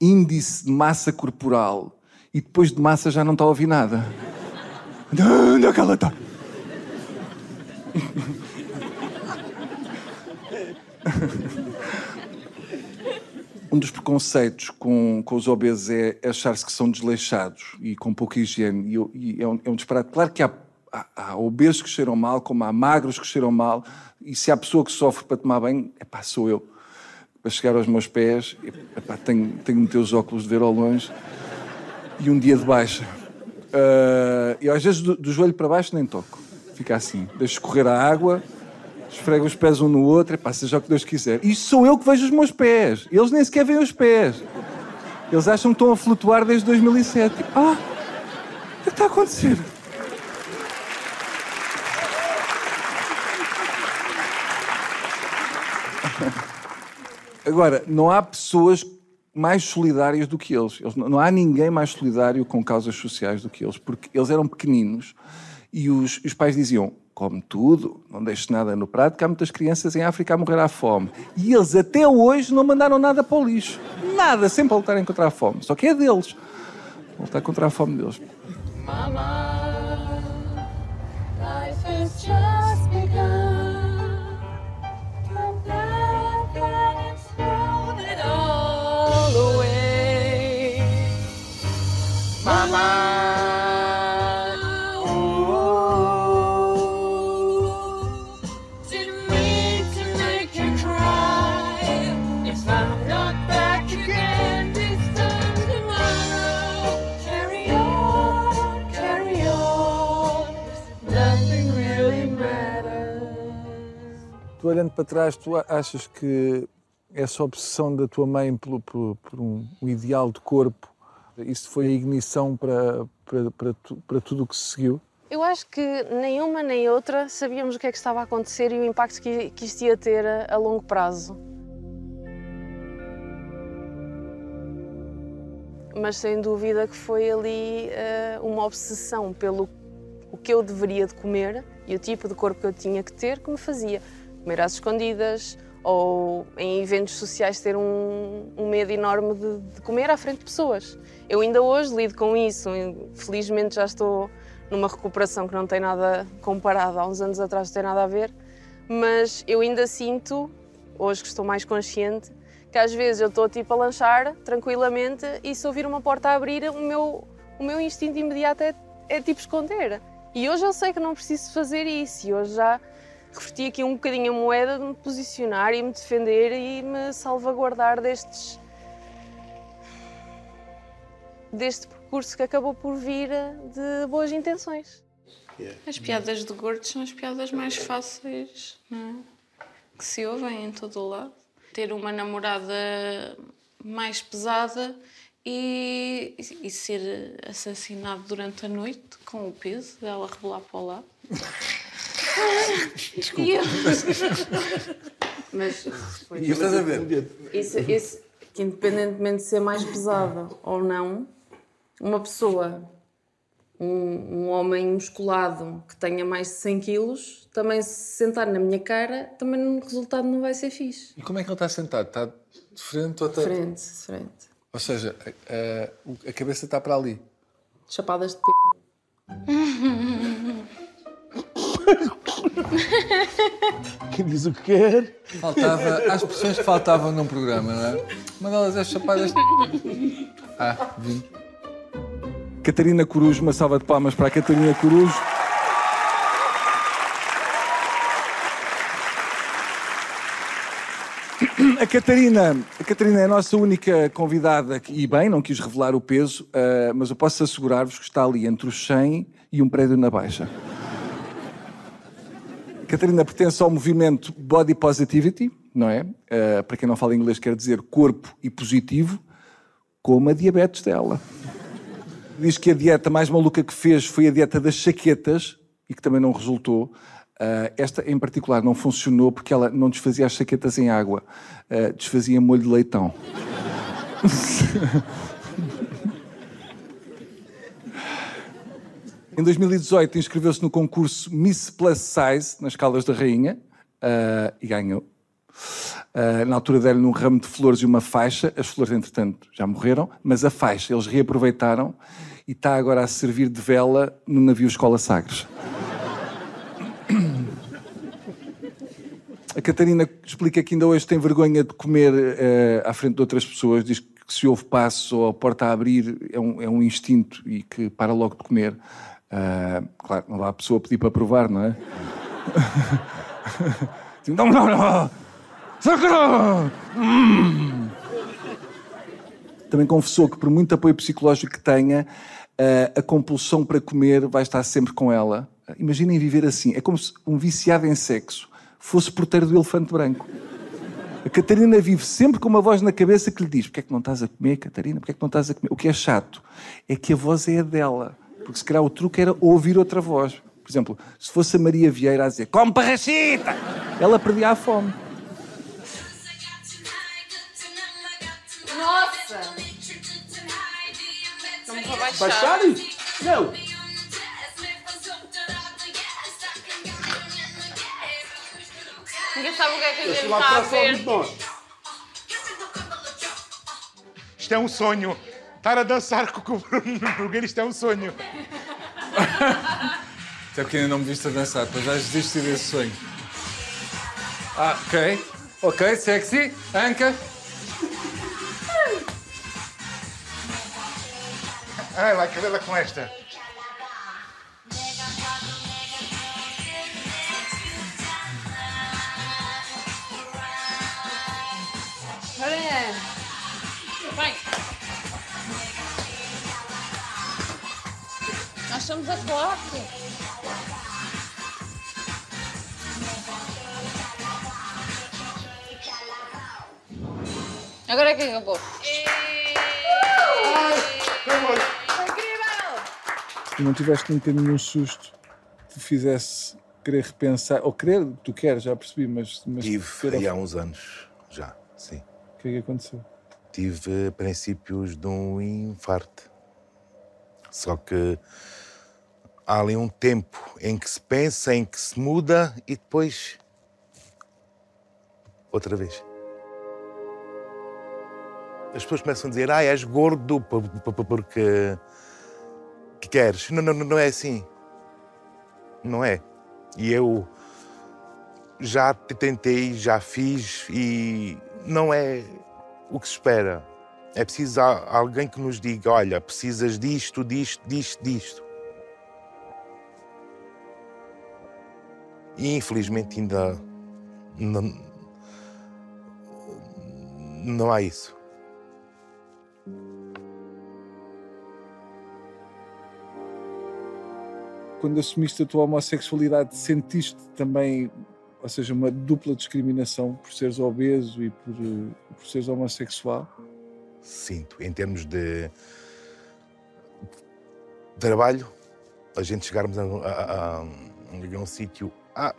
Speaker 1: índice de massa corporal e depois de massa já não está a ouvir nada. Onde é que ela está? Um dos preconceitos com, com os obesos é achar-se que são desleixados e com pouca higiene. E, e é, um, é um disparate. Claro que há, há, há obesos que cheiram mal, como há magros que cheiram mal. E se há pessoa que sofre para tomar banho, é pá, sou eu. Para chegar aos meus pés, epá, tenho, tenho de meter os óculos de ver ao longe e um dia de baixa. Ah, e às vezes do, do joelho para baixo nem toco. Fica assim. Deixo escorrer a água, esfrego os pés um no outro, epá, seja o que Deus quiser. Isto sou eu que vejo os meus pés. Eles nem sequer veem os pés. Eles acham que estão a flutuar desde 2007. Tipo, ah, o que está a acontecer? Agora, não há pessoas mais solidárias do que eles. Eles- Não há ninguém mais solidário com causas sociais do que eles, porque eles eram pequeninos e os, os pais diziam: come tudo, não deixes nada no prato, que há muitas crianças em África a morrer à fome. E eles até hoje não mandaram nada para o lixo. Nada, sempre a lutarem contra a fome. Só que é deles. Lutar contra a fome deles.
Speaker 9: Life has just
Speaker 1: para trás, tu achas que essa obsessão da tua mãe pelo- por, por um, um ideal de corpo, isso foi a ignição para, para, para, tu- para tudo o que se seguiu?
Speaker 4: Eu acho que nem uma nem outra sabíamos o que é que estava a acontecer e o impacto que, que isto ia ter a, a longo prazo. Mas sem dúvida que foi ali eh, uma obsessão pelo o que eu deveria de comer e o tipo de corpo que eu tinha que ter que me fazia comer às escondidas ou em eventos sociais ter um, um medo enorme de, de comer à frente de pessoas. Eu ainda hoje lido com isso, felizmente já estou numa recuperação que não tem nada comparado há uns anos atrás, não tem nada a ver, mas eu ainda sinto, hoje que estou mais consciente, que às vezes eu estou tipo a lanchar tranquilamente e se ouvir uma porta a abrir, o meu, o meu instinto imediato é, é tipo esconder. E hoje eu sei que não preciso fazer isso e hoje já reverti aqui um bocadinho a moeda de me posicionar e me defender e me salvaguardar destes deste percurso que acabou por vir de boas intenções.
Speaker 2: As piadas de gordos são as piadas mais fáceis não é? que se ouvem em todo o lado. Ter uma namorada mais pesada e, e ser assassinado durante a noite com o peso dela rebolar para o lado. [LAUGHS]
Speaker 10: Desculpa.
Speaker 2: E eu- [LAUGHS]
Speaker 4: Mas
Speaker 10: E estás a ver?
Speaker 4: Isso, isso, que independentemente de ser mais pesada ou não, uma pessoa, um, um homem musculado que tenha mais de 100 quilos, também se sentar na minha cara, também o resultado não vai ser fixe.
Speaker 11: E como é que ele está sentado? Está de frente ou está...
Speaker 4: Frente, frente.
Speaker 11: Ou seja, a, a- o- a cabeça está para ali.
Speaker 4: Chapadas de p. [LAUGHS]
Speaker 3: Quem diz o que quer?
Speaker 11: Faltava... Há expressões que faltavam num programa, não é? Uma delas é chapadas. Ah, vim.
Speaker 1: Catarina Corujo, uma salva de palmas para a Catarina Corujo. A Catarina, a Catarina é a nossa única convidada aqui, e bem, não quis revelar o peso, ah, mas eu posso assegurar-vos que está ali entre os 100 e um prédio na Baixa. Catarina pertence ao movimento Body Positivity, não é? Ah, para quem não fala inglês, quer dizer corpo e positivo, como a diabetes dela. Diz que a dieta mais maluca que fez foi a dieta das chaquetas e que também não resultou. Ah, esta em particular não funcionou porque ela não desfazia as chaquetas em água, ah, desfazia molho de leitão. [LAUGHS] Em 2018 inscreveu-se no concurso Miss Plus Size nas Caldas da Rainha ah, e ganhou. Ah, na altura deram-lhe um ramo de flores e uma faixa. As flores, entretanto, já morreram, mas a faixa eles reaproveitaram e está agora a servir de vela no navio Escola Sagres. A Catarina explica que ainda hoje tem vergonha de comer eh, à frente de outras pessoas. Diz que se houve passo ou a porta a abrir é um, é um instinto e que para logo de comer. Ah, claro, não dá a pessoa pedir para provar, não é? [LAUGHS] Tipo, não, não, não! Socorro! Hum. Também confessou que, por muito apoio psicológico que tenha, eh, a compulsão para comer vai estar sempre com ela. Imaginem viver assim. É como se um viciado em sexo fosse porteiro do elefante branco. A Catarina vive sempre com uma voz na cabeça que lhe diz: Porquê é que não estás a comer, Catarina? Porquê é que não estás a comer? O que é chato é que a voz é a dela. Porque se calhar o truque era ouvir outra voz. Por exemplo, se fosse a Maria Vieira a dizer: Come parrachita! Ela perdia a fome.
Speaker 2: Nossa! Não me vou baixar.
Speaker 3: Baixar? Não.
Speaker 2: Ninguém sabe o que é que a gente
Speaker 3: lá
Speaker 2: está a ver.
Speaker 5: Isto é um sonho. Estar a dançar com o Bruno Nogueira, isto é um sonho.
Speaker 11: Até porque ainda não me viste a dançar, depois vais desistir desse sonho. Ah, ok. Ok, sexy. Anca.
Speaker 5: Ai, vai cabela com esta.
Speaker 2: Olha. achamos a foto. Agora é quem acabou?
Speaker 1: Não tiveste nunca nenhum susto que te fizesse querer repensar, ou querer, tu queres, já percebi, mas... mas
Speaker 5: Tive, há uns anos, já, sim.
Speaker 1: O que é que aconteceu?
Speaker 5: Tive princípios de um infarto. Só que há ali um tempo em que se pensa, em que se muda e depois. outra vez. As pessoas começam a dizer: Ah, és gordo porque. que queres. Não, não, não é assim. Não é. E eu já te- tentei, já fiz e não é o que se espera. É preciso alguém que nos diga: olha, precisas disto, disto, disto, disto. E infelizmente ainda não, não há isso.
Speaker 1: Quando assumiste a tua homossexualidade, sentiste também, ou seja, uma dupla discriminação por seres obeso e por, eh, por seres homossexual?
Speaker 5: Sinto, em termos de trabalho, a gente chegarmos a, a- a- a um sítio. Ah,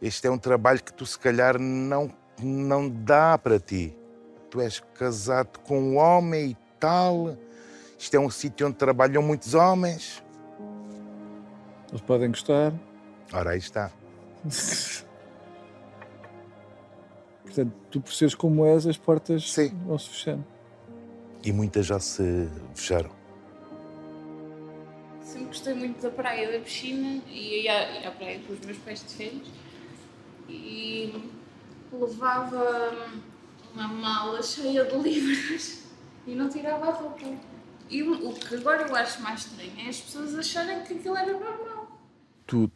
Speaker 5: este é um trabalho que tu se calhar não, não dá para ti. Tu és casado com um homem e tal. Isto é um sítio onde trabalham muitos homens.
Speaker 1: Eles podem gostar.
Speaker 5: Ora, aí está. [LAUGHS]
Speaker 1: Portanto, tu por seres como és, as portas
Speaker 5: Sim.
Speaker 1: vão se fechando.
Speaker 5: E muitas já se fecharam.
Speaker 2: Sempre gostei muito da praia, da piscina e ia, ia à praia com os meus pais de férias e levava uma mala cheia de livros e não tirava a roupa. E o o que agora eu acho mais estranho é as pessoas acharem que aquilo era normal.
Speaker 12: Tu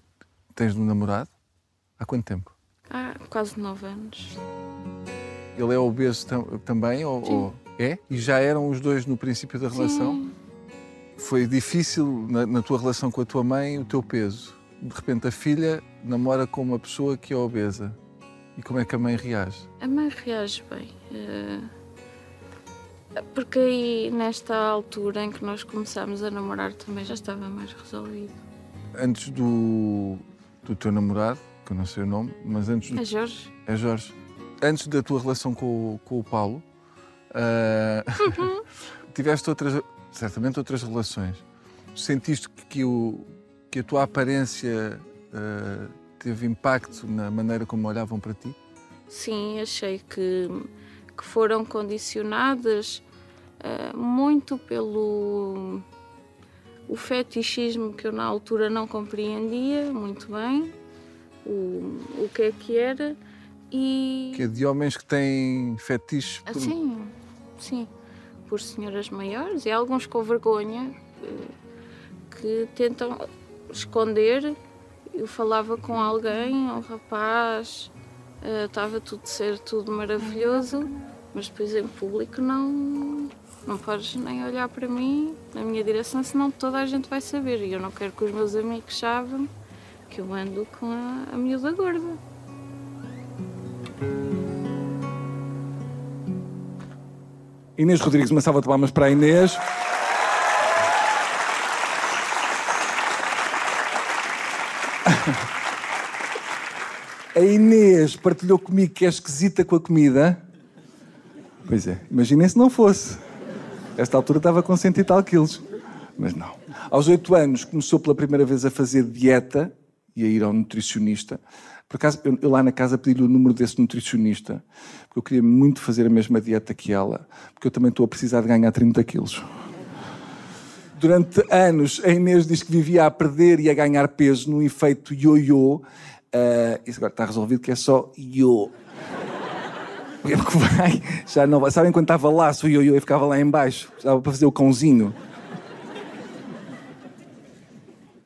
Speaker 12: tens um namorado? Há quanto tempo?
Speaker 2: Há quase nove anos.
Speaker 12: Ele é obeso tam- também? Ou,
Speaker 2: Sim.
Speaker 12: ou- É? E já eram os dois no princípio da relação?
Speaker 2: Sim.
Speaker 12: Foi difícil na, na tua relação com a tua mãe o teu peso. De repente a filha namora com uma pessoa que é obesa. E como é que a mãe reage?
Speaker 2: A mãe reage bem. eh, Porque aí, nesta altura em que nós começámos a namorar, também já estava mais resolvido.
Speaker 12: Antes do, do teu namorado, que eu não sei o nome, mas antes do,
Speaker 2: A Jorge?
Speaker 12: É Jorge. Antes da tua relação com, o- com o Paulo, ah, [LAUGHS] tiveste outras, certamente outras relações. Sentiste que, que o, que a tua aparência ah, teve impacto na maneira como olhavam para ti?
Speaker 2: Sim, achei que, que foram condicionadas eh, muito pelo o fetichismo que eu na altura não compreendia muito bem, o, o que é que era, e
Speaker 12: Que é de homens que têm fetiches por...
Speaker 2: assim, sim, por senhoras maiores e alguns com vergonha eh, que tentam esconder. Eu falava com alguém, um rapaz, eh, estava tudo ser tudo maravilhoso, mas depois em público não, não podes nem olhar para mim na minha direção, senão toda a gente vai saber. E eu não quero que os meus amigos saibam que eu ando com a, a miúda gorda.
Speaker 1: Inês Rodrigues, uma salva de palmas para a Inês. A Inês partilhou comigo que é esquisita com a comida. Pois é, imaginem se não fosse. Esta altura estava com cento e tal quilos. Mas não. Aos oito anos começou pela primeira vez a fazer dieta e a ir ao nutricionista. Por acaso, eu, eu lá na casa pedi-lhe o número desse nutricionista, porque eu queria muito fazer a mesma dieta que ela, porque eu também estou a precisar de ganhar 30 quilos. Durante anos, a Inês diz que vivia a perder e a ganhar peso num efeito ioiô. Ah, isso agora está resolvido que é só io. É porque vai, já não vai. Sabem quando estava lá, o ioiô e ficava lá em baixo? Estava para fazer o cãozinho.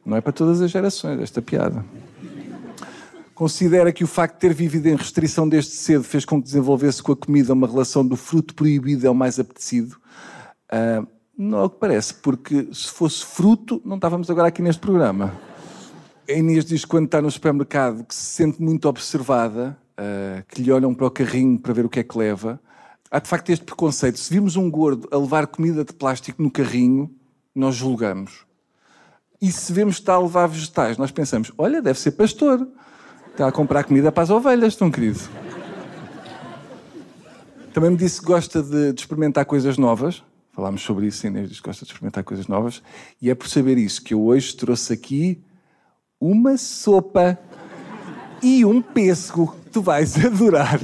Speaker 1: Não é para todas as gerações esta piada. Considera que o facto de ter vivido em restrição desde cedo fez com que desenvolvesse com a comida uma relação do fruto proibido é o mais apetecido? Ah, não é o que parece, porque se fosse fruto, não estávamos agora aqui neste programa. A Inês diz que quando está no supermercado que se sente muito observada, ah, que lhe olham para o carrinho para ver o que é que leva, Há de facto este preconceito. Se virmos um gordo a levar comida de plástico no carrinho, nós julgamos. E se vemos que está a levar vegetais, nós pensamos: olha, deve ser pastor. Está a comprar comida para as ovelhas, tão querido. Também me disse que gosta de, de experimentar coisas novas. Falámos sobre isso, Inês diz que gosta de experimentar coisas novas. E é por saber isso que eu hoje trouxe aqui uma sopa e um pêssego que tu vais [LAUGHS] adorar.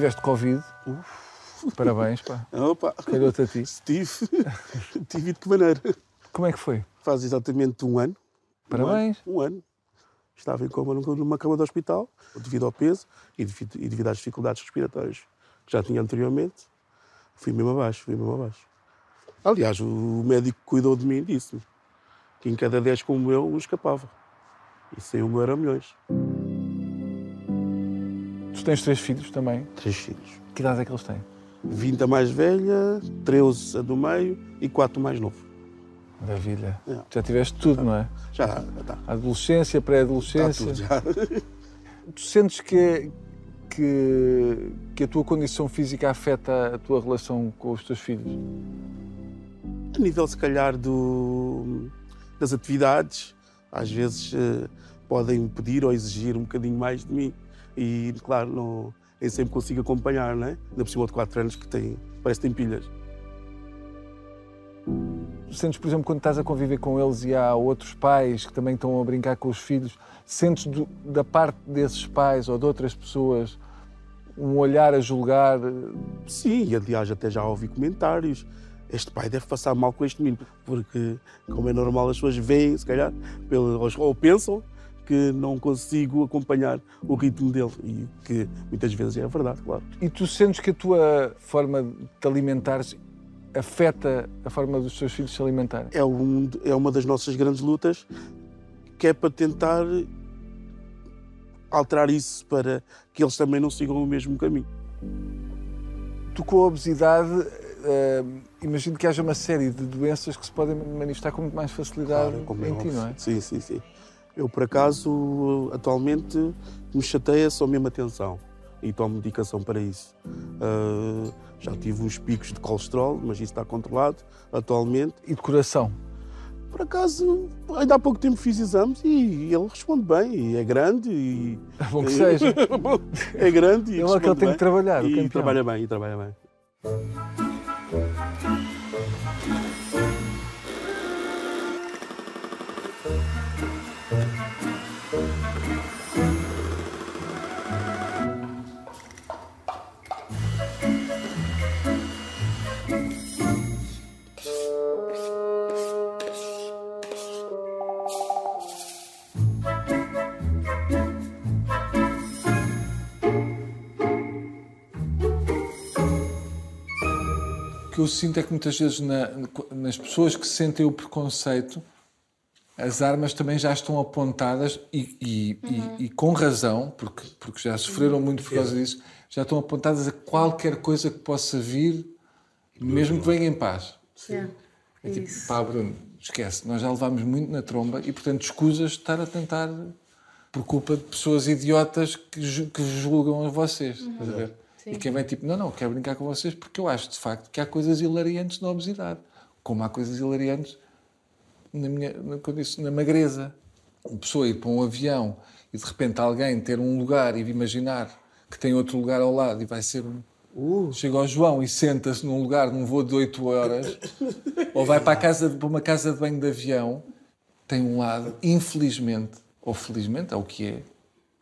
Speaker 1: Tiveste Covid. Parabéns, pá.
Speaker 3: Opa,
Speaker 1: Calhou-te a ti.
Speaker 3: Tive. [LAUGHS] Tive de que maneira?
Speaker 1: Como é que foi?
Speaker 3: Faz exatamente um ano.
Speaker 1: Parabéns.
Speaker 3: Um ano. Um ano. Estava em coma num- numa cama de hospital, devido ao peso e devido, e devido às dificuldades respiratórias que já tinha anteriormente. Fui mesmo abaixo, fui mesmo abaixo. Aliás, o médico que cuidou de mim disse-me que em cada 10 como eu, um escapava. E sem um era milhões.
Speaker 1: Tu tens três filhos também.
Speaker 3: Três filhos.
Speaker 1: Que idade é que eles têm?
Speaker 3: 20 a mais velha, 13 a do meio e 4 mais novo.
Speaker 1: Maravilha.
Speaker 3: É.
Speaker 1: Já tiveste tudo, não é?
Speaker 3: Já, já está.
Speaker 1: Adolescência, pré-adolescência.
Speaker 3: tudo já. [LAUGHS]
Speaker 1: Tu sentes que, que, que a tua condição física afeta a tua relação com os teus filhos?
Speaker 3: A nível, se calhar, do, das atividades, às vezes eh, podem pedir ou exigir um bocadinho mais de mim. E, claro, não, nem sempre consigo acompanhar, não é? Ainda por cima de 4 anos que tem, parece que tem pilhas.
Speaker 1: Sentes, por exemplo, quando estás a conviver com eles e há outros pais que também estão a brincar com os filhos, sentes do- da parte desses pais ou de outras pessoas um olhar a julgar?
Speaker 3: Sim, e aliás, até já ouvi comentários. Este pai deve passar mal com este menino, porque, como é normal, as pessoas veem, se calhar, ou pensam que não consigo acompanhar o ritmo dele. E que muitas vezes é verdade, claro.
Speaker 1: E tu sentes que a tua forma de te alimentares afeta a forma dos teus filhos se alimentarem?
Speaker 3: é, um, é uma das nossas grandes lutas, que é para tentar alterar isso para que eles também não sigam o mesmo caminho.
Speaker 1: Tu com a obesidade, eh, imagino que haja uma série de doenças que se podem manifestar com muito mais facilidade
Speaker 3: como é
Speaker 1: em ti, não é?
Speaker 3: Sim, sim, sim. Eu, por acaso, atualmente, me chateia só mesmo a tensão e tomo medicação para isso. Ah, já tive uns picos de colesterol, mas isso está controlado atualmente.
Speaker 1: E de coração?
Speaker 3: Por acaso, ainda há pouco tempo fiz exames e ele responde bem, e é grande e...
Speaker 1: É bom que seja. [LAUGHS]
Speaker 3: é grande e
Speaker 1: Ele é que ele tem que trabalhar,
Speaker 3: E
Speaker 1: campeão.
Speaker 3: trabalha bem, e trabalha bem.
Speaker 1: Que eu sinto é que muitas vezes na- nas pessoas que sentem o preconceito, as armas também já estão apontadas e, e- e- e com razão, porque, porque já sofreram muito por causa disso, já estão apontadas a qualquer coisa que possa vir, mesmo que venha em paz. É tipo, pá, Bruno, esquece, nós já levámos muito na tromba e, portanto, escusas de estar a tentar por culpa de pessoas idiotas que, que julgam a vocês. Estás ver? E quem vem tipo, não, não, quero brincar com vocês porque eu acho de facto que há coisas hilariantes na obesidade, como há coisas hilariantes na, minha, disse, na magreza. Uma pessoa ir para um avião e de repente alguém ter um lugar e imaginar que tem outro lugar ao lado e vai ser um. Chega ao João e senta-se num lugar num voo de 8 horas, [LAUGHS] ou vai para, casa, para uma casa de banho de avião, tem um lado, infelizmente, ou felizmente, é o que é,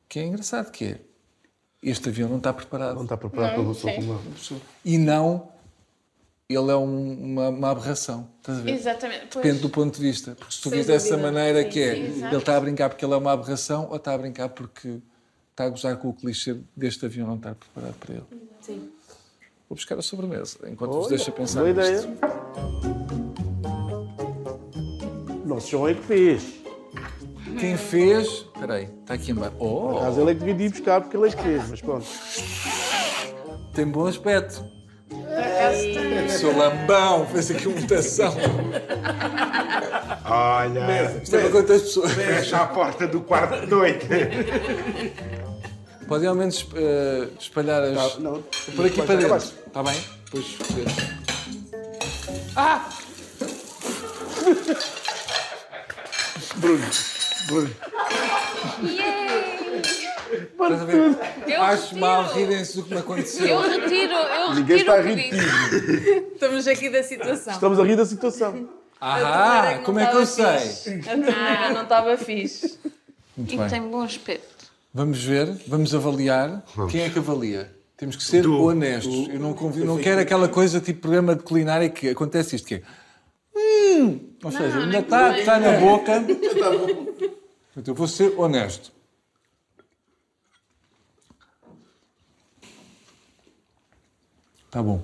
Speaker 1: que é engraçado, que é este avião não está preparado.
Speaker 3: Não está preparado para eu.
Speaker 1: pessoa. E não, ele é um- uma, uma aberração. Estás a ver?
Speaker 2: Exatamente. Pois.
Speaker 1: Depende do ponto de vista. Porque se tu vis dessa maneira
Speaker 2: Sim,
Speaker 1: que é,
Speaker 2: sim,
Speaker 1: ele está a brincar porque ele é uma aberração ou está a brincar porque está a gozar com o clichê deste avião não estar preparado para ele.
Speaker 13: Sim.
Speaker 1: Vou buscar a sobremesa, enquanto vos
Speaker 3: Olha,
Speaker 1: deixa pensar
Speaker 3: boa
Speaker 1: nisto.
Speaker 3: ideia. Nosso João é que fez.
Speaker 1: Quem fez. Espera aí, está aqui embaixo. Oh,
Speaker 3: Mas ele é que devia ir buscar porque ele é que fez, mas pronto.
Speaker 1: tem bom aspecto. Sou lambão, fez aqui uma mutação.
Speaker 5: Olha,
Speaker 1: Isto é para quantas pessoas?
Speaker 5: fecha a porta do quarto de noite.
Speaker 1: Podem ao menos eh, espalhar as.
Speaker 3: Tá, não,
Speaker 1: por aqui para dentro. Está bem? Depois. Ah!
Speaker 3: Bruno.
Speaker 1: Estás a ver?
Speaker 2: Eu
Speaker 1: Acho
Speaker 2: retiro.
Speaker 1: mal rirem-se do que me aconteceu.
Speaker 2: Eu retiro, eu
Speaker 3: Ninguém
Speaker 2: retiro
Speaker 3: está a
Speaker 2: o que
Speaker 3: rir de
Speaker 2: disse.
Speaker 3: ti.
Speaker 14: Estamos aqui da situação.
Speaker 3: Estamos a rir da situação.
Speaker 1: Ah, como é que eu sei?
Speaker 14: A torneira não estava fixe.
Speaker 1: Muito
Speaker 2: E
Speaker 1: bem.
Speaker 2: tem bom aspecto.
Speaker 1: Vamos ver, vamos avaliar. Quem é que avalia? Temos que ser honestos. Eu não, convido, não quero aquela coisa tipo programa de culinária que acontece isto que é. Hum, ou seja, ainda está, está na boca. [LAUGHS] Portanto, eu vou ser honesto. Está bom.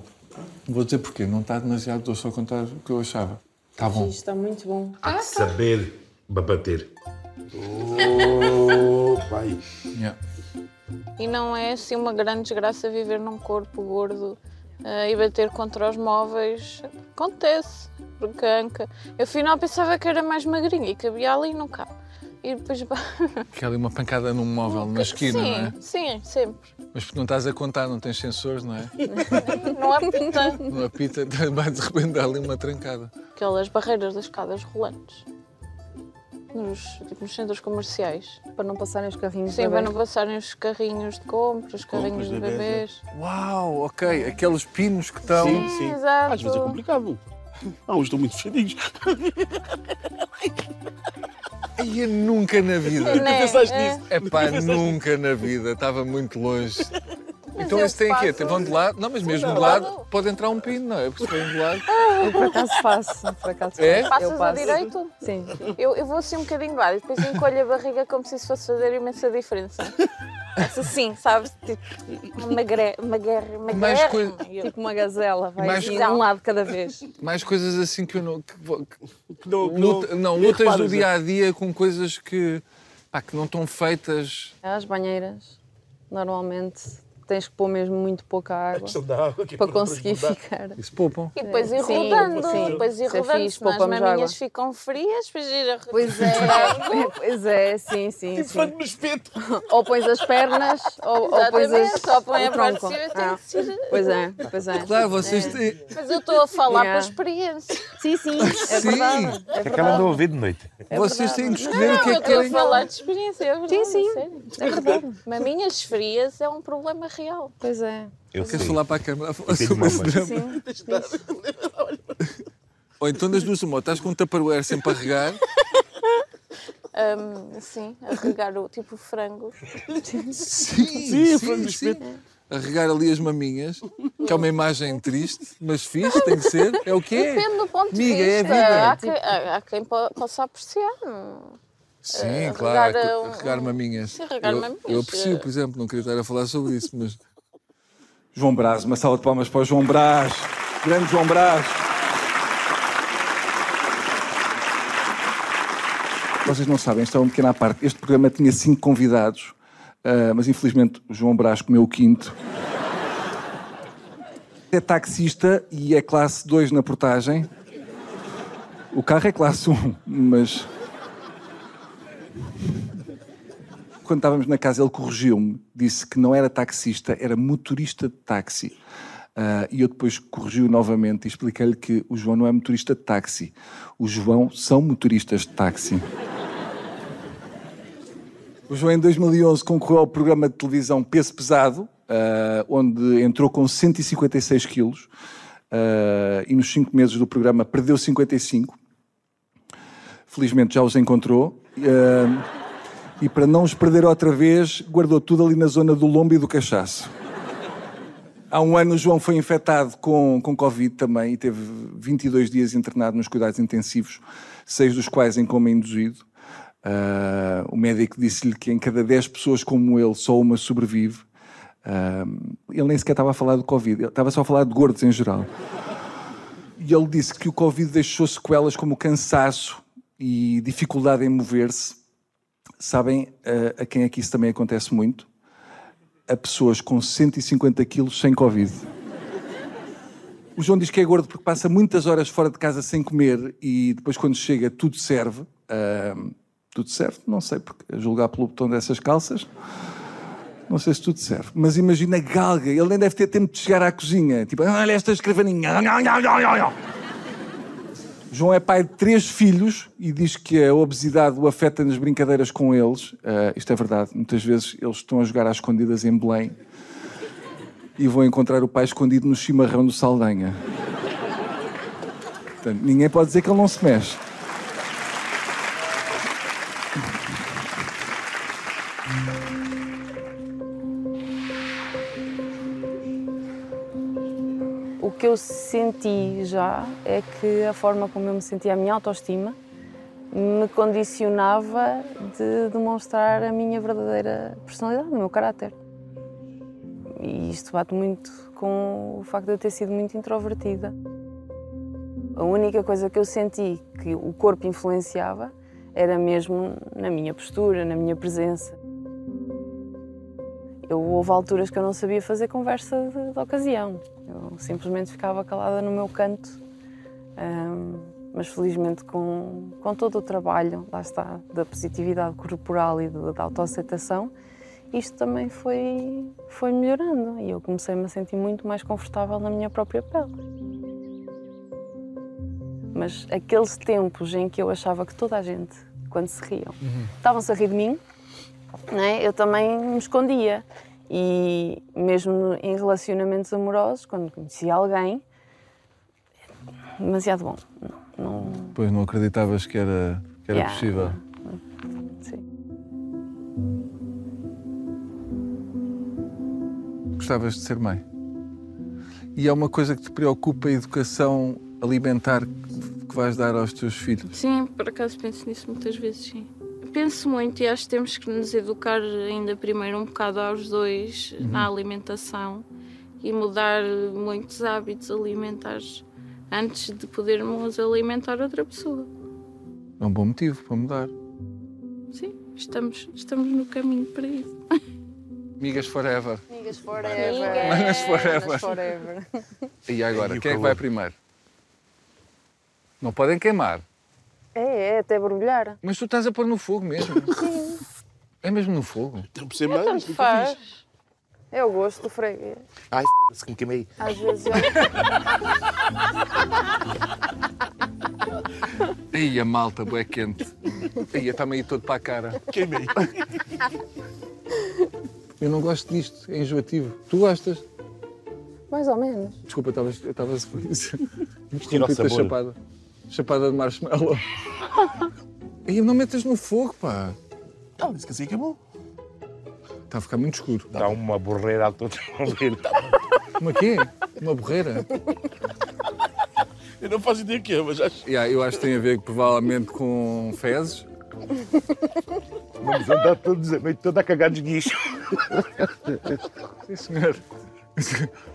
Speaker 1: Vou dizer porquê. Não está demasiado doce, só contar o que eu achava. Está bom.
Speaker 4: Isto está muito bom.
Speaker 5: Há de saber bater.
Speaker 3: Oh, pai.
Speaker 1: Yeah.
Speaker 2: E não é assim uma grande desgraça viver num corpo gordo eh, e bater contra os móveis. Acontece, porque a Anca. Eu afinal pensava que era mais magrinha e cabia ali e não cabe. E depois.
Speaker 1: Que [LAUGHS] é ali uma pancada num móvel, na esquina,
Speaker 2: sim,
Speaker 1: não é?
Speaker 2: sim, sempre.
Speaker 1: Mas porque não estás a contar, não tens sensores, não é? [LAUGHS]
Speaker 2: Não apita.
Speaker 1: Não apita, vai de repente dar ali uma trancada.
Speaker 2: Aquelas barreiras das escadas rolantes. Nos, tipo, nos centros comerciais.
Speaker 4: Para não passarem os carrinhos
Speaker 2: Sim,
Speaker 4: de
Speaker 2: para não passarem os carrinhos de compras, os carrinhos de
Speaker 3: de bebés,
Speaker 2: bebês.
Speaker 1: Uau, ok. Aqueles pinos que estão.
Speaker 3: Sim, sim.
Speaker 2: Exato.
Speaker 3: Às vezes é complicado. [LAUGHS] Não, estão muito fechadinhos.
Speaker 1: Ai, eu nunca na vida.
Speaker 2: Né?
Speaker 3: pensaste
Speaker 2: É.
Speaker 3: nisso?
Speaker 1: É pá, nunca na vida. Estava muito longe. então
Speaker 2: eu
Speaker 1: esse tem quê?
Speaker 2: faço-
Speaker 1: Vão de lado? Não, mas mesmo de lado pode entrar um pino, não é? Porque se vem de lado.
Speaker 4: Eu por acaso faço. Por acaso
Speaker 1: É?
Speaker 4: faço.
Speaker 2: Passas
Speaker 4: Eu
Speaker 2: a
Speaker 4: passo.
Speaker 2: direito?
Speaker 4: Sim.
Speaker 2: Eu, eu vou assim um bocadinho de lado e depois encolho a barriga como se isso fosse fazer imensa diferença. Assim, sabes? Tipo, magre, magre, magre.
Speaker 1: Mais coi-
Speaker 4: Tipo uma gazela, vai
Speaker 1: Mais
Speaker 4: assim,
Speaker 2: co-
Speaker 4: um lado cada vez.
Speaker 1: Mais coisas assim que eu não. que que-
Speaker 3: Não,
Speaker 1: luta- não, lutas do dia a dia com coisas que. pá, que não estão feitas.
Speaker 4: As banheiras, normalmente, tens que pôr mesmo muito pouca água
Speaker 3: é
Speaker 4: para conseguir ficar.
Speaker 1: Isso poupam.
Speaker 2: E depois ir
Speaker 4: Sim,
Speaker 2: rodando,
Speaker 4: sim.
Speaker 2: depois ir
Speaker 4: Isso é
Speaker 2: rodando,
Speaker 4: fixe,
Speaker 2: senão as
Speaker 4: poupamos
Speaker 2: maminhas
Speaker 4: água.
Speaker 2: ficam frias, depois ir a
Speaker 4: Pois é, [LAUGHS] pois é, sim, sim, sim.
Speaker 3: Fã no espeto.
Speaker 4: Ou pões as pernas, ou, ou pões as,
Speaker 2: Exatamente, só põe
Speaker 4: o
Speaker 2: a parte de
Speaker 4: tronco.
Speaker 2: cima, tem
Speaker 4: Ah,
Speaker 2: que ser...
Speaker 4: Pois é, pois é.
Speaker 1: Claro, vocês têm.
Speaker 2: Mas eu estou a falar
Speaker 4: Yeah.
Speaker 2: por experiência.
Speaker 4: Sim, sim, é
Speaker 1: Sim.
Speaker 4: verdade. É
Speaker 5: É que ela andou a ouvir de noite.
Speaker 1: vocês têm que escolher o que
Speaker 2: eu
Speaker 1: é que
Speaker 2: estou a
Speaker 1: querem.
Speaker 2: falar de experiência, é verdade,
Speaker 4: Sim, sim.
Speaker 2: sério.
Speaker 4: É verdade.
Speaker 2: Maminhas frias é um problema real.
Speaker 4: Pois é.
Speaker 5: Eu
Speaker 1: Queres
Speaker 5: sei.
Speaker 1: falar para a câmara [LAUGHS] sobre esse drama?
Speaker 4: Sim.
Speaker 1: Ou então das duas, uma, estás com um tupperware sempre a regar.
Speaker 2: Ahm, sim, a regar o tipo frango.
Speaker 1: Sim,
Speaker 3: Sim, frango
Speaker 1: sim. A regar ali as maminhas, que é uma imagem triste, mas fixe, tem que ser. É o que é.
Speaker 2: Depende do ponto de
Speaker 1: Amiga, é a
Speaker 2: vista.
Speaker 1: vida.
Speaker 2: Há, quem, há- há quem po- possa apreciar.
Speaker 1: Sim,
Speaker 2: Eh,
Speaker 1: claro,
Speaker 2: regar,
Speaker 1: a-
Speaker 2: um-
Speaker 1: regar maminhas.
Speaker 2: Sim, regar
Speaker 1: eu,
Speaker 2: maminhas,
Speaker 1: eu aprecio,
Speaker 2: eh.
Speaker 1: por exemplo, não queria estar a falar sobre isso, mas [LAUGHS]
Speaker 15: João Brás, uma salva de palmas para o João Brás. Grande João Brás. Vocês não sabem, isto é uma pequena parte. Este programa tinha cinco convidados, ah, mas infelizmente o João Brás comeu o quinto. É taxista e é classe 2 na portagem. O carro é classe 1, mas. Quando estávamos na casa, ele corrigiu-me, disse que não era taxista, era motorista de táxi. Ah, e eu depois corrigiu novamente e expliquei-lhe que o João não é motorista de táxi. O João são motoristas de táxi. O João, em 2011, concorreu ao programa de televisão Peso Pesado, ah, onde entrou com 156 quilos. ah, e nos cinco meses do programa perdeu 55. Felizmente já os encontrou. Ah, e para não os perder outra vez, guardou tudo ali na zona do lombo e do cachaço. Há um ano o João foi infectado com, com Covid também e teve 22 dias internado nos cuidados intensivos, seis dos quais em coma induzido. Ah, o médico disse-lhe que em cada 10 pessoas como ele, só uma sobrevive. Ah, ele nem sequer estava a falar do Covid, ele estava só a falar de gordos em geral. E ele disse que o Covid deixou sequelas como cansaço e dificuldade em mover-se.
Speaker 7: Sabem uh, a quem é que isso também acontece muito? A pessoas com 150 quilos sem Covid. O João diz que é gordo porque passa muitas horas fora de casa sem comer e depois, quando chega, tudo serve. Uh, tudo serve? Não sei, porque a julgar pelo botão dessas calças, não sei se tudo serve. Mas imagina a galga, ele nem deve ter tempo de chegar à cozinha. Tipo, olha esta escrivaninha. João é pai de três filhos e diz que a obesidade o afeta nas brincadeiras com eles. Uh, isto é verdade. Muitas vezes eles estão a jogar às escondidas em Belém e vão encontrar o pai escondido no chimarrão do Saldanha. Portanto, ninguém pode dizer que ele não se mexe.
Speaker 4: Que eu senti já é que a forma como eu me sentia, a minha autoestima, me condicionava de demonstrar a minha verdadeira personalidade, o meu caráter. E isto bate muito com o facto de eu ter sido muito introvertida. A única coisa que eu senti que o corpo influenciava era mesmo na minha postura, na minha presença. Eu, houve alturas que eu não sabia fazer conversa de, de ocasião. Eu simplesmente ficava calada no meu canto. Um, mas felizmente com, com todo o trabalho, lá está, da positividade corporal e da autoaceitação, isto também foi, foi melhorando e eu comecei-me a sentir muito mais confortável na minha própria pele. Mas aqueles tempos em que eu achava que toda a gente, quando se riam, estavam-se a rir de mim, né, eu também me escondia. E mesmo em relacionamentos amorosos, quando conhecia alguém, demasiado bom. Não, não...
Speaker 1: Pois não acreditavas que era, que era
Speaker 4: Yeah.
Speaker 1: possível.
Speaker 4: Sim.
Speaker 1: Gostavas de ser mãe. E é uma coisa que te preocupa a educação alimentar que que vais dar aos teus filhos.
Speaker 2: Sim, por acaso penso nisso muitas vezes, sim. Penso muito e acho que temos que nos educar ainda primeiro um bocado aos dois na alimentação e mudar muitos hábitos alimentares antes de podermos alimentar outra pessoa.
Speaker 1: É um bom motivo para mudar.
Speaker 2: Sim, estamos, estamos no caminho para isso. [LAUGHS]
Speaker 1: Migas forever.
Speaker 4: Amigas forever.
Speaker 1: Manas forever.
Speaker 4: Forever.
Speaker 1: E agora,
Speaker 5: E o
Speaker 1: quem é que vai primeiro? Não podem queimar.
Speaker 4: É, é, até borbulhar.
Speaker 1: Mas tu estás a pôr no fogo mesmo. [LAUGHS] É mesmo no fogo?
Speaker 3: Não percebo nada.
Speaker 4: Tanto faz. É o gosto do freguês.
Speaker 5: Ai, f***se que me queimei.
Speaker 4: Às vezes eu... [LAUGHS]
Speaker 1: Aí a malta, bué quente. Aí está-me aí todo para a cara.
Speaker 3: Queimei. [LAUGHS]
Speaker 1: Eu não gosto disto, é enjoativo. Tu gostas?
Speaker 4: Mais ou menos.
Speaker 1: Desculpa, eu estava a
Speaker 5: Tira o
Speaker 1: Interrompi-te a
Speaker 5: sabor.
Speaker 1: chapada. Chapada de marshmallow. [LAUGHS] Aí não metas no fogo, pá.
Speaker 3: Não, disse que assim acabou.
Speaker 1: Está a ficar muito escuro.
Speaker 5: Está uma borreira a todo ver.
Speaker 1: Uma quê? Uma borreira?
Speaker 3: Eu não faço ideia o que é, mas acho.
Speaker 1: Yeah, eu acho que tem a ver provavelmente com fezes.
Speaker 5: Vamos andar todos a noite toda a cagar de guicho.
Speaker 1: Sim, senhor.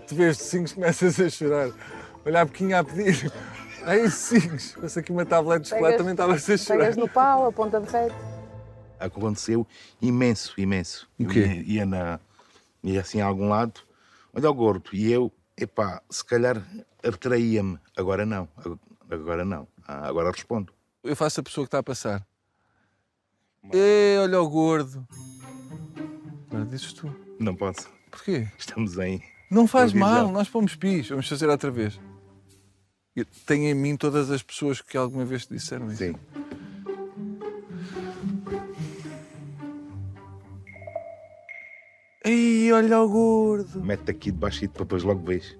Speaker 1: Tu vês cinco começas a chorar. Olha a boquinha a pedir. Ai, cinco. Fosse aqui uma tablete de chocolate também estava-se a chorar.
Speaker 4: Pegas no pau, a ponta de reto.
Speaker 5: Aconteceu imenso, imenso.
Speaker 1: O quê?
Speaker 5: Ia, ia, na, ia assim a algum lado, olha o gordo, e eu, epá, se calhar retraía-me. Agora não, agora não. Ah, Agora respondo.
Speaker 1: Eu faço a pessoa que está a passar. Ei, olha o gordo. Agora dizes tu.
Speaker 5: Não posso.
Speaker 1: Porquê?
Speaker 5: Estamos em.
Speaker 1: Não faz
Speaker 5: Televisão.
Speaker 1: mal, nós pomos pis. Vamos fazer outra vez. Eu tenho em mim todas as pessoas que alguma vez te disseram isso.
Speaker 5: Sim.
Speaker 1: Ei, olha o gordo.
Speaker 5: Mete aqui debaixo e depois logo vejo.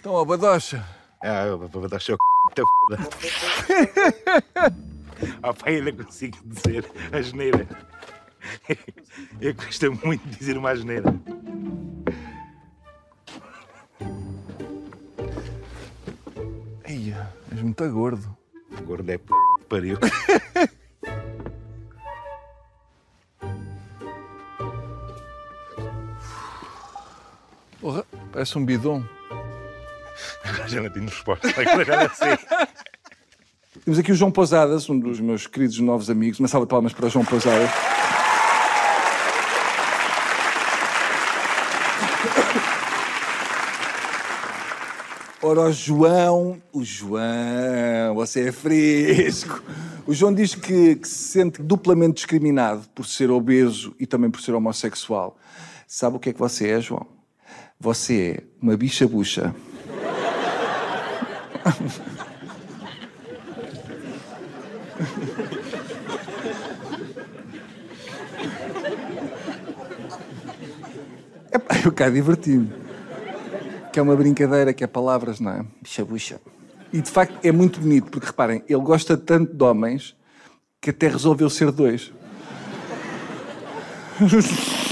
Speaker 1: Então, ó, badocha.
Speaker 5: Ah, eu vou dar só muita foda. Ah, eu não consigo dizer a geneira. [LAUGHS] Eu gosto muito de dizer uma geneira.
Speaker 1: És muito gordo.
Speaker 5: Gordo é p... pariu.
Speaker 1: Porra, parece um bidon.
Speaker 5: Agora já não tenho resposta. Agora já não sei.
Speaker 1: Temos aqui o João Pousadas, um dos meus queridos novos amigos. Uma salva de palmas para o João Pousadas. Ora, o João, o João, você é fresco. O João diz que, que se sente duplamente discriminado por ser obeso e também por ser homossexual. Sabe o que é que você é, João? Você é uma bicha bucha. [LAUGHS] Epá, eu cá diverti-me. Que é uma brincadeira, que é palavras, não é? Bicha bucha. E de facto é muito bonito, porque reparem, ele gosta tanto de homens que até resolveu ser dois. [LAUGHS]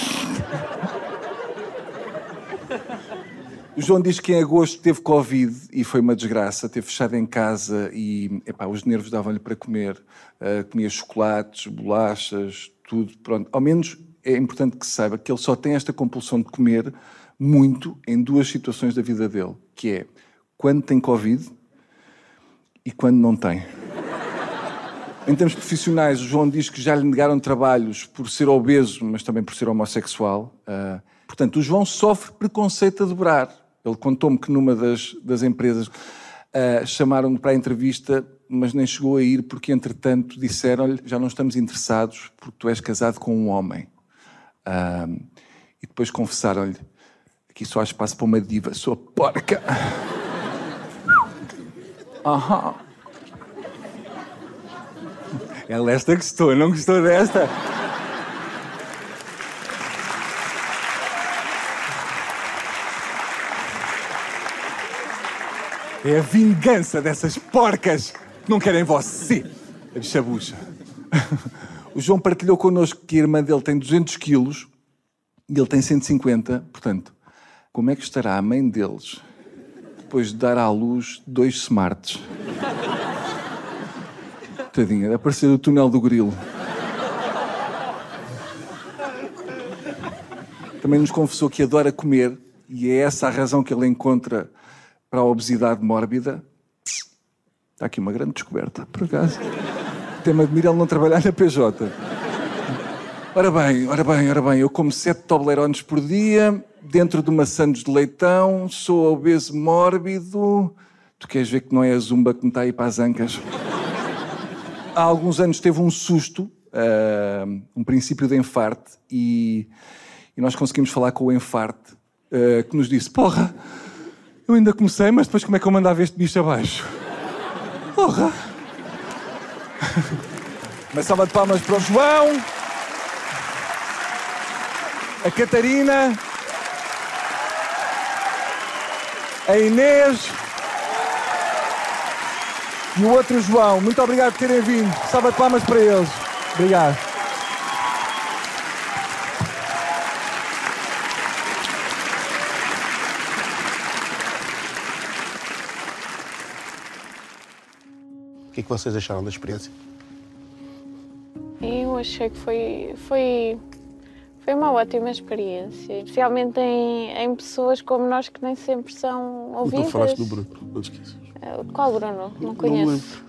Speaker 1: O João diz que em agosto teve Covid e foi uma desgraça, teve fechado em casa e epá, os nervos davam-lhe para comer. Uh, comia chocolates, bolachas, tudo. Pronto. Ao menos é importante que se saiba que ele só tem esta compulsão de comer muito em duas situações da vida dele, que é quando tem Covid e quando não tem. Em termos profissionais, o João diz que já lhe negaram trabalhos por ser obeso, mas também por ser homossexual. Uh, portanto, o João sofre preconceito a dobrar. Ele contou-me que numa das, das empresas uh, chamaram-no para a entrevista, mas nem chegou a ir porque, entretanto, disseram-lhe já não estamos interessados porque tu és casado com um homem. Uh, e depois confessaram-lhe aqui só há espaço para uma diva, sua porca. Aham. Ela esta gostou, não gostou desta? É a vingança dessas porcas que não querem você. A bicha bucha. O João partilhou connosco que a irmã dele tem 200 quilos e ele tem 150. Portanto, como é que estará a mãe deles depois de dar à luz dois smarts? Tadinha, deve parecer o túnel do grilo. Também nos confessou que adora comer e é essa a razão que ele encontra para a obesidade mórbida. Está aqui uma grande descoberta, por acaso. Até me admira ele não trabalhar na PJ. Ora bem, ora bem, ora bem, eu como sete Toblerones por dia, dentro de Santos de leitão, sou obeso mórbido. Tu queres ver que não é a zumba que me está aí para as ancas? Há alguns anos teve um susto, uh, um princípio de enfarte, e, e, nós conseguimos falar com o enfarte, uh, que nos disse: Porra, eu ainda comecei, mas depois como é que eu mandava este bicho abaixo? Porra! [LAUGHS] Uma salva de palmas para o João, a Catarina, a Inês e o outro João. Muito obrigado por terem vindo. Salva de palmas para eles. Obrigado.
Speaker 3: O que é que vocês acharam da experiência?
Speaker 2: Eu achei que foi, foi, foi uma ótima experiência, especialmente em, em pessoas como nós que nem sempre são
Speaker 3: Tu
Speaker 2: ouvidas.
Speaker 3: falaste do Bruno, não esqueças.
Speaker 2: Eh, Qual Bruno? Não conheço.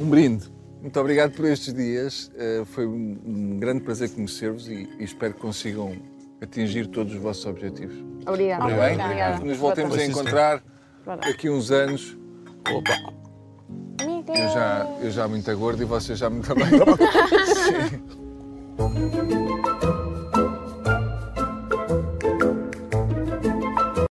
Speaker 4: Um brinde. Muito obrigado por estes dias. Eh, Foi um grande prazer conhecer-vos e, e espero que consigam atingir todos os vossos objetivos.
Speaker 16: Obrigada.
Speaker 4: Está bem?
Speaker 16: Obrigada.
Speaker 4: Que nos voltemos a encontrar daqui a uns anos. Eu já, eu já muito gordo e vocês já muito bem. [LAUGHS] Sim.